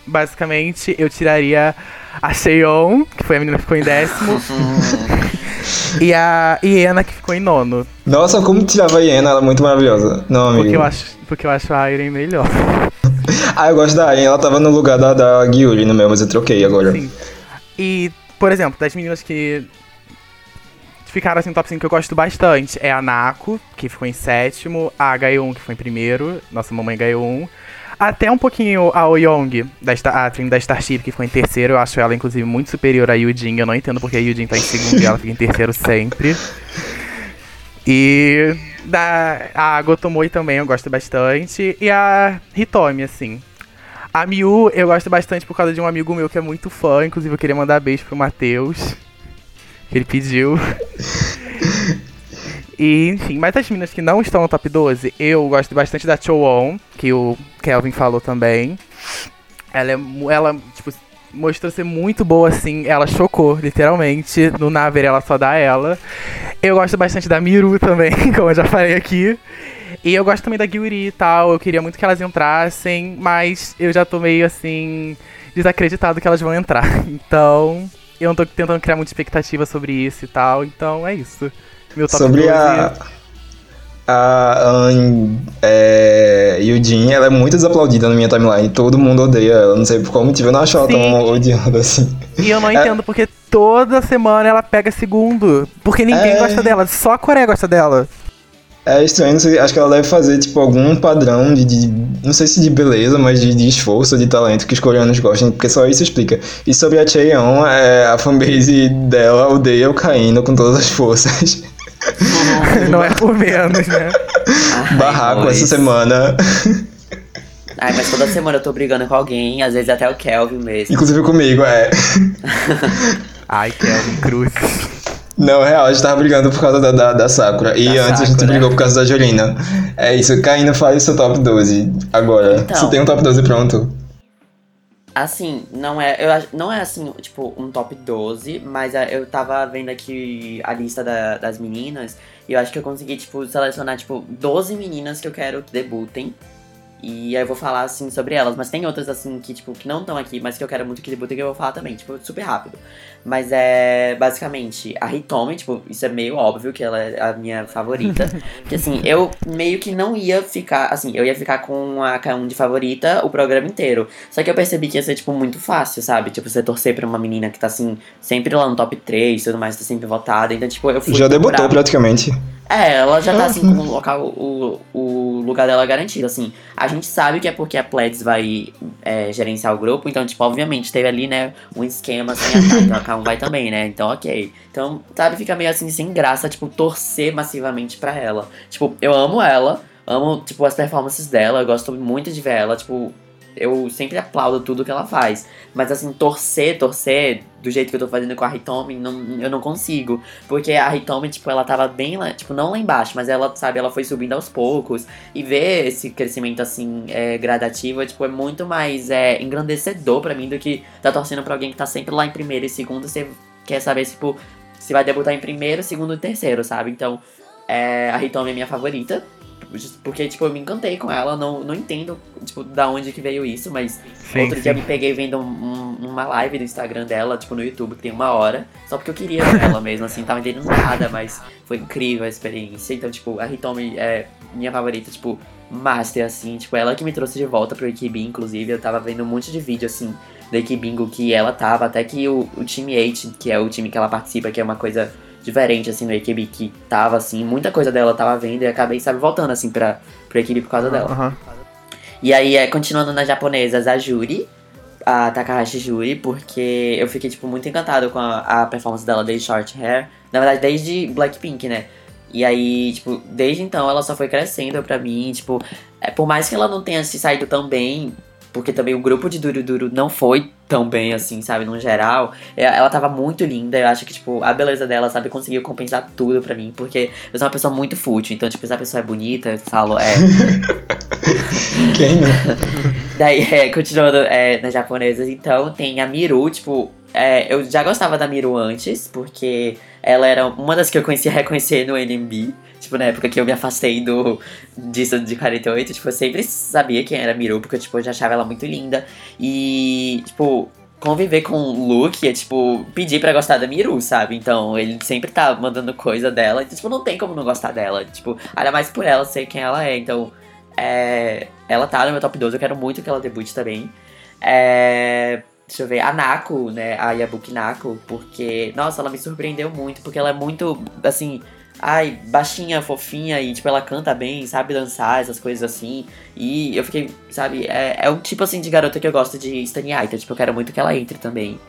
basicamente eu tiraria a Cheon, que foi a menina que ficou em décimo, e a Iena, que ficou em nono. Nossa, como tirava a Iena, ela é muito maravilhosa. Não, amigo. Porque eu acho, porque eu acho a Irene melhor. Ah, eu gosto da Aren, ela tava no lugar da, da Gyuri no meu, mas eu troquei agora. Sim. E, por exemplo, das meninas que ficaram assim no top 5 que eu gosto bastante é a Nako, que ficou em sétimo, a Gaiun, que foi em primeiro, nossa mamãe Gaiun. Até um pouquinho a Oyong, da Star, a Trin da Starship, que ficou em terceiro. Eu acho ela, inclusive, muito superior a Yujin. Eu não entendo porque a Yujin tá em segundo e ela fica em terceiro sempre. E da, a Gotomoi também eu gosto bastante. E a Hitomi, assim. A Miu eu gosto bastante por causa de um amigo meu que é muito fã. Inclusive eu queria mandar beijo pro Matheus. Que ele pediu. E, enfim, mas as meninas que não estão no top 12, eu gosto bastante da Chowon, que o Kelvin falou também. Ela é, ela, tipo, mostrou ser muito boa, assim. Ela chocou, literalmente. No Naver ela só dá ela. Eu gosto bastante da Miru também, como eu já falei aqui. E eu gosto também da Gyuri e tal. Eu queria muito que elas entrassem, mas eu já tô meio assim. desacreditado que elas vão entrar. Então. Eu não tô tentando criar muita expectativa sobre isso e tal. Então é isso. Meu top Sobre 12. a. A An é, Yujin, ela é muito desaplaudida na minha timeline. Todo mundo odeia ela. Não sei por qual motivo. Eu não acho ela Sim. tão odiada assim. E eu não É. entendo porque toda semana ela pega segundo. Porque ninguém É. gosta dela, só a Coreia gosta dela. É estranho, sei, acho que ela deve fazer, tipo, algum padrão de, de- não sei se de beleza, mas de, de esforço, de talento que os coreanos gostam, porque só isso explica. E sobre a Chaeyoung, é, a fanbase dela odeia o Caíno com todas as forças. não é por menos, né? Ai, Barraco essa semana, Ai, mas toda semana eu tô brigando com alguém, às vezes até o Kelvin mesmo. inclusive comigo, é. Ai, Kelvin Cruz. Não, real, a gente tava brigando por causa da, da, da Sakura. E Da antes a gente Sakura. brigou por causa da Jorina. É isso, Caíno, fale seu top 12 agora. Então. Você tem um top 12 pronto? Assim, não é, eu, não é assim, tipo, um top 12, mas eu tava vendo aqui a lista da- das meninas e eu acho que eu consegui, tipo, selecionar, tipo, 12 meninas que eu quero que debutem. E aí eu vou falar, assim, sobre elas. Mas tem outras, assim, que, tipo, que não estão aqui, mas que eu quero muito que debutem que eu vou falar também, tipo, super rápido. Mas é, basicamente, a Hitomi, tipo, isso é meio óbvio que ela é a minha favorita. Porque, assim, eu meio que não ia ficar, assim, eu ia ficar com a K1 de favorita o programa inteiro. Só que eu percebi que ia ser, tipo, muito fácil, sabe? Tipo, você torcer pra uma menina que tá, assim, sempre lá no top 3 e tudo mais, tá sempre votada. Então, tipo, eu fui Já debutou praticamente. é, ela já tá assim com o local, o, o lugar dela garantido, assim. A gente sabe que é porque a Pleds vai é, gerenciar o grupo, então, tipo, obviamente teve ali, né, um esquema assim, a K1 vai também, né? Então, ok. Então, sabe, fica meio assim, sem graça, tipo, torcer massivamente pra ela. Tipo, eu amo ela, amo, tipo, as performances dela, eu gosto muito de ver ela, tipo, eu sempre aplaudo tudo que ela faz. Mas assim, torcer, torcer, do jeito que eu tô fazendo com a Hitomi, não, eu não consigo. Porque a Hitomi, tipo, ela tava bem lá, tipo, não lá embaixo, mas ela, sabe, ela foi subindo aos poucos. E ver esse crescimento, assim, é, gradativo, é, tipo, é muito mais é, engrandecedor pra mim do que tá torcendo pra alguém que tá sempre lá em primeiro e segundo. Você quer saber, tipo, se vai debutar em primeiro, segundo e terceiro, sabe? Então, é, a Hitomi é minha favorita. Porque, tipo, eu me encantei com ela, não, não entendo, tipo, da onde que veio isso, mas Sim, outro dia eu sim. me peguei vendo um- um- uma live do Instagram dela, tipo, no YouTube, que tem uma hora, só porque eu queria ela mesmo, assim, tava entendendo nada, mas foi incrível a experiência. Então, tipo, a Hitomi é minha favorita, tipo, master, assim, tipo, ela que me trouxe de volta pro Ikibin, inclusive, eu tava vendo um monte de vídeo, assim, da Ikibingo que ela tava, até que o, o time 8, que é o time que ela participa, que é uma coisa diferente, assim, no Equipe que tava, assim, muita coisa dela tava vendo e acabei, sabe, voltando, assim, pra, pro Equipe por causa dela. Aham. E aí, é, continuando nas japonesas, a Juri, a Takahashi Juri, porque eu fiquei, tipo, muito encantado com a, a performance dela desde Short Hair. Na verdade, desde Blackpink, né? E aí, tipo, desde então ela só foi crescendo pra mim, tipo, é, por mais que ela não tenha se saído tão bem, porque também o grupo de Duro Duro não foi tão bem assim, sabe, no geral, é, ela tava muito linda, eu acho que, tipo, a beleza dela, sabe, conseguiu compensar tudo pra mim, porque eu sou uma pessoa muito fútil, então, tipo, se a pessoa é bonita, eu falo, é, Quem não? Daí, é, continuando é, nas japonesas, então, tem a Miru, tipo, é, eu já gostava da Miru antes, porque ela era uma das que eu conhecia reconhecer no NMB. Tipo, na época que eu me afastei do disso de 48, tipo, eu sempre sabia quem era Miru, porque tipo, eu já achava ela muito linda. E, tipo, conviver com o Luke é, tipo, pedir pra gostar da Miru, sabe? Então, ele sempre tá mandando coisa dela, então, tipo, não tem como não gostar dela. Tipo, ainda mais por ela ser quem ela é, então... É, ela tá no meu top 12, eu quero muito que ela debute também. É, deixa eu ver, a Nako, né? A Yabuki Nako, porque, nossa, ela me surpreendeu muito, porque ela é muito, assim, ai, baixinha, fofinha e, tipo, ela canta bem, sabe dançar, essas coisas assim. E eu fiquei, sabe, é, é o tipo, assim, de garota que eu gosto de Stania, então, tipo, eu quero muito que ela entre também.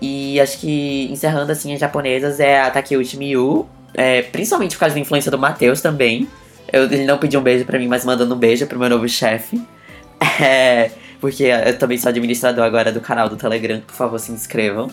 E acho que, encerrando, assim, as japonesas é a Takeuchi Miyu, é, principalmente por causa da influência do Matheus também. Eu, ele não pediu um beijo pra mim, mas mandando um beijo pro meu novo chefe. É, porque eu também sou administrador agora do canal do Telegram, por favor, se inscrevam.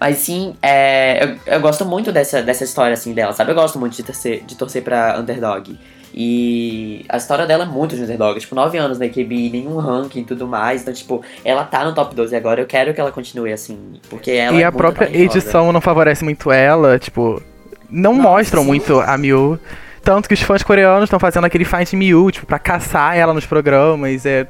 Mas sim, é, eu, eu gosto muito dessa, dessa história assim dela, sabe? Eu gosto muito de torcer, de torcer pra underdog. E a história dela é muito de underdog. Tipo, 9 anos na AKB, nenhum ranking e tudo mais. Então, tipo, ela tá no top 12 agora. Eu quero que ela continue assim. Porque ela E é a muito própria talentosa. edição não favorece muito ela, tipo, não Nossa, mostram sim. muito a Miu. Tanto que os fãs coreanos estão fazendo aquele find Miu, tipo, pra caçar ela nos programas. É,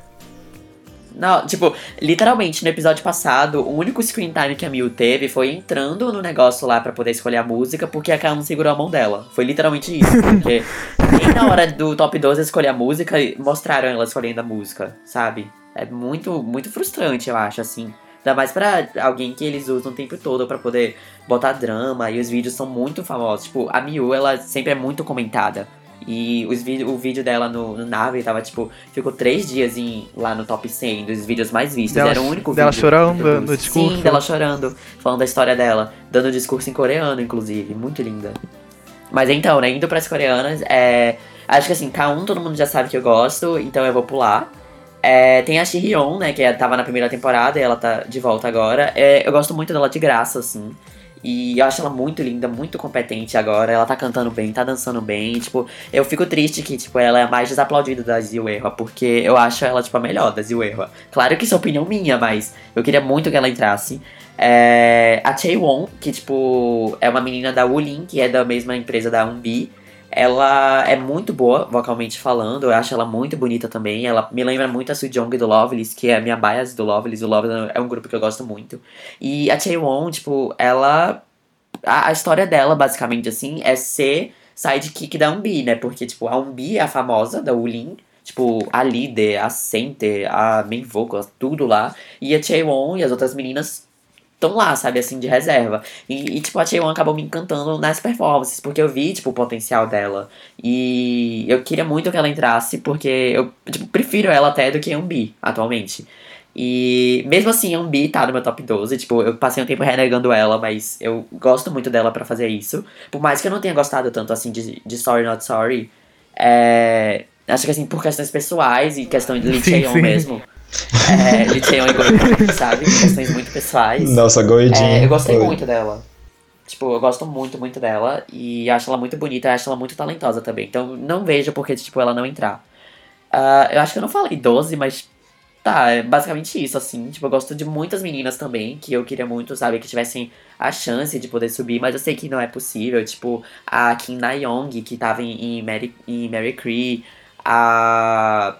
Não, tipo, literalmente, no episódio passado, o único screen time que a Miu teve foi entrando no negócio lá pra poder escolher a música, porque a Kaon não segurou a mão dela. Foi literalmente isso, porque nem na hora do top 12 escolher a música, mostraram ela escolhendo a música, sabe? É muito, muito frustrante, eu acho, assim. Ainda mais pra alguém que eles usam o tempo todo pra poder botar drama, e os vídeos são muito famosos. Tipo, a Miu, ela sempre é muito comentada. E os vídeo, o vídeo dela no, no Nave tava, tipo, ficou três dias em, lá no top 100 dos vídeos mais vistos. Dela- Era o único dela vídeo. chorando do Bruce. no discurso. Sim, dela chorando, falando da história dela, dando discurso em coreano, inclusive. Muito linda. Mas então, né, indo pras coreanas, é. Acho que assim, K1 todo mundo já sabe que eu gosto, então eu vou pular. É, tem a Shihyeon, né, que tava na primeira temporada e ela tá de volta agora. É, eu gosto muito dela de graça, assim. E eu acho ela muito linda, muito competente agora. Ela tá cantando bem, tá dançando bem. Tipo, eu fico triste que, tipo, ela é a mais desaplaudida da Ziuerra, porque eu acho ela, tipo, a melhor da Ziuerra. Claro que isso é opinião minha, mas eu queria muito que ela entrasse. É, a Chaewon, que, tipo, é uma menina da Wulin, que é da mesma empresa da Umbi. Ela é muito boa, vocalmente falando. Eu acho ela muito bonita também. Ela me lembra muito a Sujong do Loveless, que é a minha bias do Loveless. O Loveless é um grupo que eu gosto muito. E a Chaewon, tipo, ela. A, a história dela, basicamente, assim, é ser sidekick da Umbi, né? Porque, tipo, a Umbi é a famosa da Wulin. Tipo, a líder, a center, a main vocal, tudo lá. E a Chaewon e as outras meninas estão lá, sabe, assim, de reserva. E, e, tipo, a Chaewon acabou me encantando nas performances, porque eu vi, tipo, o potencial dela. E eu queria muito que ela entrasse, porque eu, tipo, prefiro ela até do que a Umbi, atualmente. E mesmo assim, a Umbi tá no meu top 12. Tipo, eu passei um tempo renegando ela, mas eu gosto muito dela pra fazer isso. Por mais que eu não tenha gostado tanto assim de, de Sorry Not Sorry. É, acho que assim, por questões pessoais e questão de Lee mesmo. É, Lee Chaeyoung e Goldie, sabe? Questões muito pessoais. Nossa, Goidinho. É, eu gostei Oi. muito dela. Tipo, eu gosto muito, muito dela. E acho ela muito bonita, acho ela muito talentosa também. Então não vejo por que, tipo, ela não entrar. Ah, eu acho que eu não falei 12, mas tá, é basicamente isso, assim. Tipo, eu gosto de muitas meninas também, que eu queria muito, sabe, que tivessem a chance de poder subir, mas eu sei que não é possível. Tipo, a Kim Na-young, que tava em, em Mary, em Mary Cree, a.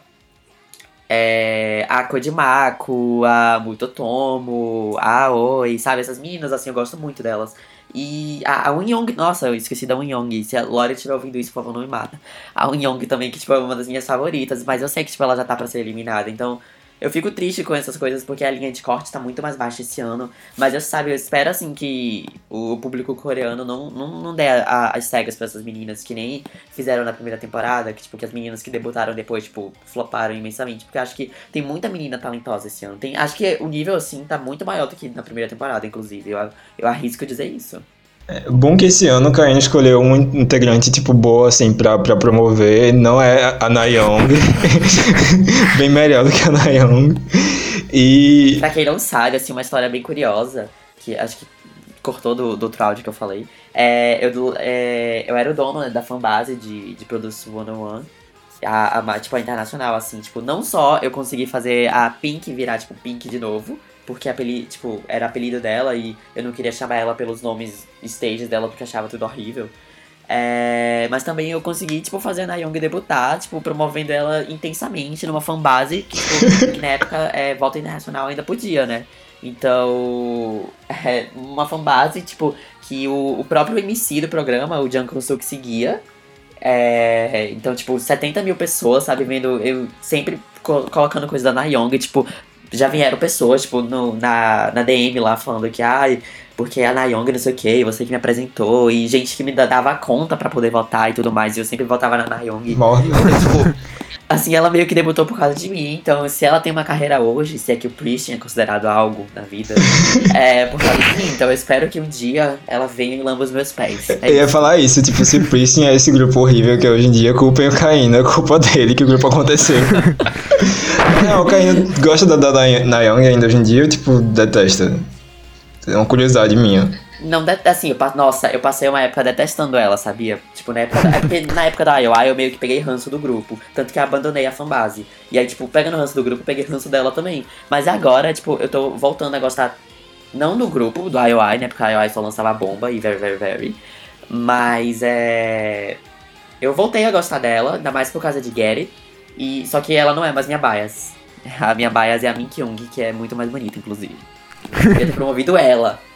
É, a Kojimako, a Mutotomo, a Aoi, sabe? Essas meninas, assim, eu gosto muito delas. E a, a Unyong, nossa, eu esqueci da Unyong. Se a Lore estiver ouvindo isso, por favor, não me mata. A Unyong também, que tipo, é uma das minhas favoritas, mas eu sei que tipo, ela já tá pra ser eliminada. Então, eu fico triste com essas coisas, porque a linha de corte tá muito mais baixa esse ano. Mas eu sabe, eu espero assim que o público coreano não, não, não dê a- as cegas pra essas meninas, que nem fizeram na primeira temporada, que tipo, que as meninas que debutaram depois, tipo, floparam imensamente. Porque acho que tem muita menina talentosa esse ano. Tem, acho que o nível, assim, tá muito maior do que na primeira temporada, inclusive. Eu, eu arrisco dizer isso. Bom que esse ano o Caio escolheu um integrante, tipo, boa, assim, pra, pra promover. Não é a Nayoung. Bem melhor do que a Nayoung. E... Pra quem não sabe, assim, uma história bem curiosa, que acho que cortou do, do outro áudio que eu falei. É, eu, é, eu era o dono né, da fanbase de, de Produce 101. A, a, tipo, a internacional, assim, tipo, não só eu consegui fazer a Pink virar, tipo, Pink de novo, porque apeli, tipo, era apelido dela e eu não queria chamar ela pelos nomes stages dela porque achava tudo horrível. É, mas também eu consegui, tipo, fazer a Nayoung debutar, tipo, promovendo ela intensamente numa fanbase que, tipo, que na época é, volta internacional ainda podia, né? Então, é uma fanbase, tipo, que o, o próprio MC do programa, o Jungkook Suk, seguia. É, então, tipo, 70 mil pessoas, sabe, vendo, eu sempre co- colocando coisa da Nayoung, tipo, já vieram pessoas, tipo, no, na, na DM lá falando que, ai, porque a Nayoung não sei o que, você que me apresentou, e gente que me da- dava conta pra poder votar e tudo mais, e eu sempre votava na Nayoung. Morre. Então, tipo, assim, ela meio que debutou por causa de mim. Então, se ela tem uma carreira hoje, se é que o Christian é considerado algo na vida, é por causa de mim. Então, eu espero que um dia ela venha e lamba os meus pés. É Eu ia falar isso, tipo, se o Pristin é esse grupo horrível que é hoje em dia, culpem o Caíno, é culpa dele que o grupo aconteceu. Não, o Caíno gosta da, da Nayoung ainda hoje em dia, eu, tipo, detesta. É uma curiosidade minha. Não, assim, eu, nossa, eu passei uma época detestando ela, sabia? Tipo, na época, da, é na época da IOI eu meio que peguei ranço do grupo. Tanto que eu abandonei a fanbase. E aí, tipo, pegando ranço do grupo, eu peguei ranço dela também. Mas agora, tipo, eu tô voltando a gostar, não do grupo, do IOI, né? Porque a IOI só lançava bomba e very, very, very. Mas é. Eu voltei a gostar dela, ainda mais por causa de Gary. E, só que ela não é mais minha bias. A minha bias é a Min Kyung, que é muito mais bonita, inclusive. Eu ter promovido ela.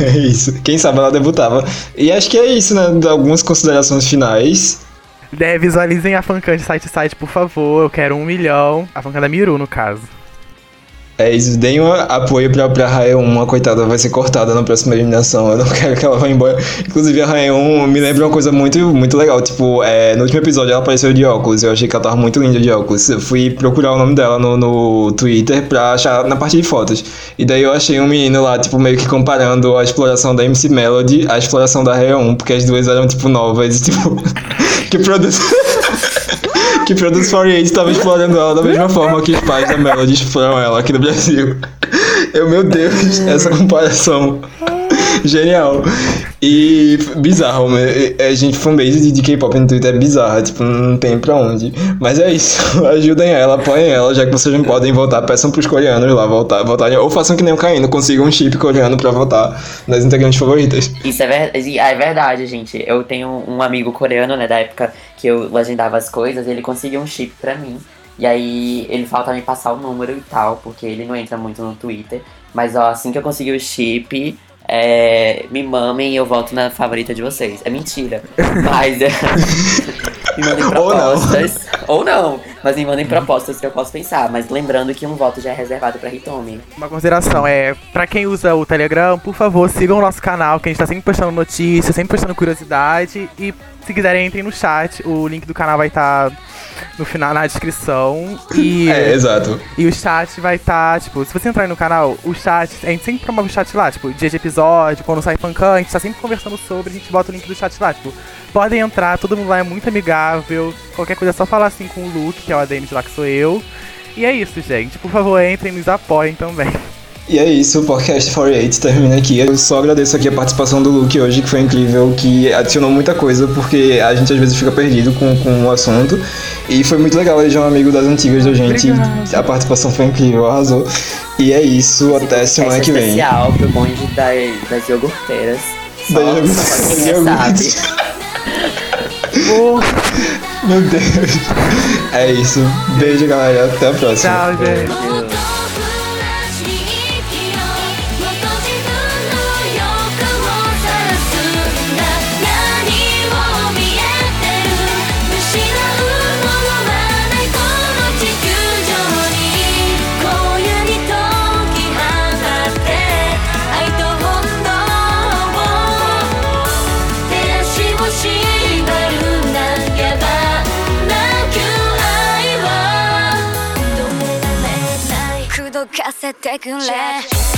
É isso. Quem sabe ela debutava. E acho que é isso, né? Algumas considerações finais. É, visualizem a fancam de site site, por favor. Eu quero um milhão. A fancam da Miru, no caso. É isso, deem um apoio pra, pra Raeon, a coitada vai ser cortada na próxima eliminação. Eu não quero que ela vá embora. Inclusive, a Raeon me lembra uma coisa muito, muito legal. Tipo, é, no último episódio ela apareceu de óculos. Eu achei que ela tava muito linda de óculos. Eu fui procurar o nome dela no, no Twitter pra achar na parte de fotos. E daí eu achei um menino lá, tipo, meio que comparando a exploração da MC Melody à exploração da Raeon, porque as duas eram, tipo, novas. Tipo, que produz. que Produce 48 estava explorando ela da mesma forma que os pais da Melody exploram ela aqui no Brasil. Eu, meu Deus, essa comparação. Genial. E bizarro, né? A gente fanbase de, K-pop no Twitter é bizarra, tipo, não tem pra onde. Mas é isso, ajudem ela, apoiem ela, já que vocês não podem votar, peçam pros coreanos lá voltar, votarem, ou façam que nem o Caíno, consigam um chip coreano pra votar nas integrantes favoritas. Isso é, ver... é verdade, gente. Eu tenho um amigo coreano, né, da época que eu legendava as coisas, ele conseguiu um chip pra mim. E aí ele falta me passar o número e tal, porque ele não entra muito no Twitter. Mas ó, assim que eu conseguir o chip, é, me mamem e eu volto na favorita de vocês. É mentira. Mas é, me mandem Ou não. propostas. Ou não. Mas me mandem propostas que eu posso pensar. Mas lembrando que um voto já é reservado pra Hitomi. Uma consideração é, pra quem usa o Telegram, por favor, sigam o nosso canal, que a gente tá sempre postando notícias, sempre postando curiosidade. E se quiserem, entrem no chat. O link do canal vai estar no final, na descrição. E, É, exato. e o chat vai estar, tipo, se você entrar aí no canal, o chat, a gente sempre promove o chat lá, tipo, dia de episódio, quando sai fancam, a gente tá sempre conversando sobre, a gente bota o link do chat lá, tipo, podem entrar, todo mundo lá é muito amigável. Qualquer coisa é só falar assim com o Luke, que é o ADM de lá que sou eu. E é isso, gente. Por favor, entrem e nos apoiem também. E é isso, o podcast 48 termina aqui. Eu só agradeço aqui a participação do Luke hoje, que foi incrível, que adicionou muita coisa, porque a gente às vezes fica perdido com, com o assunto. E foi muito legal ele já é um amigo das antigas da gente. Obrigado. A participação foi incrível, arrasou. E é isso, até semana que vem. especial pro bonde das, das iogurteiras. Das iogurteiras. sabe. Meu Deus. É isso. Beijo, galera. Até a próxima. Tchau, gente. せてくれ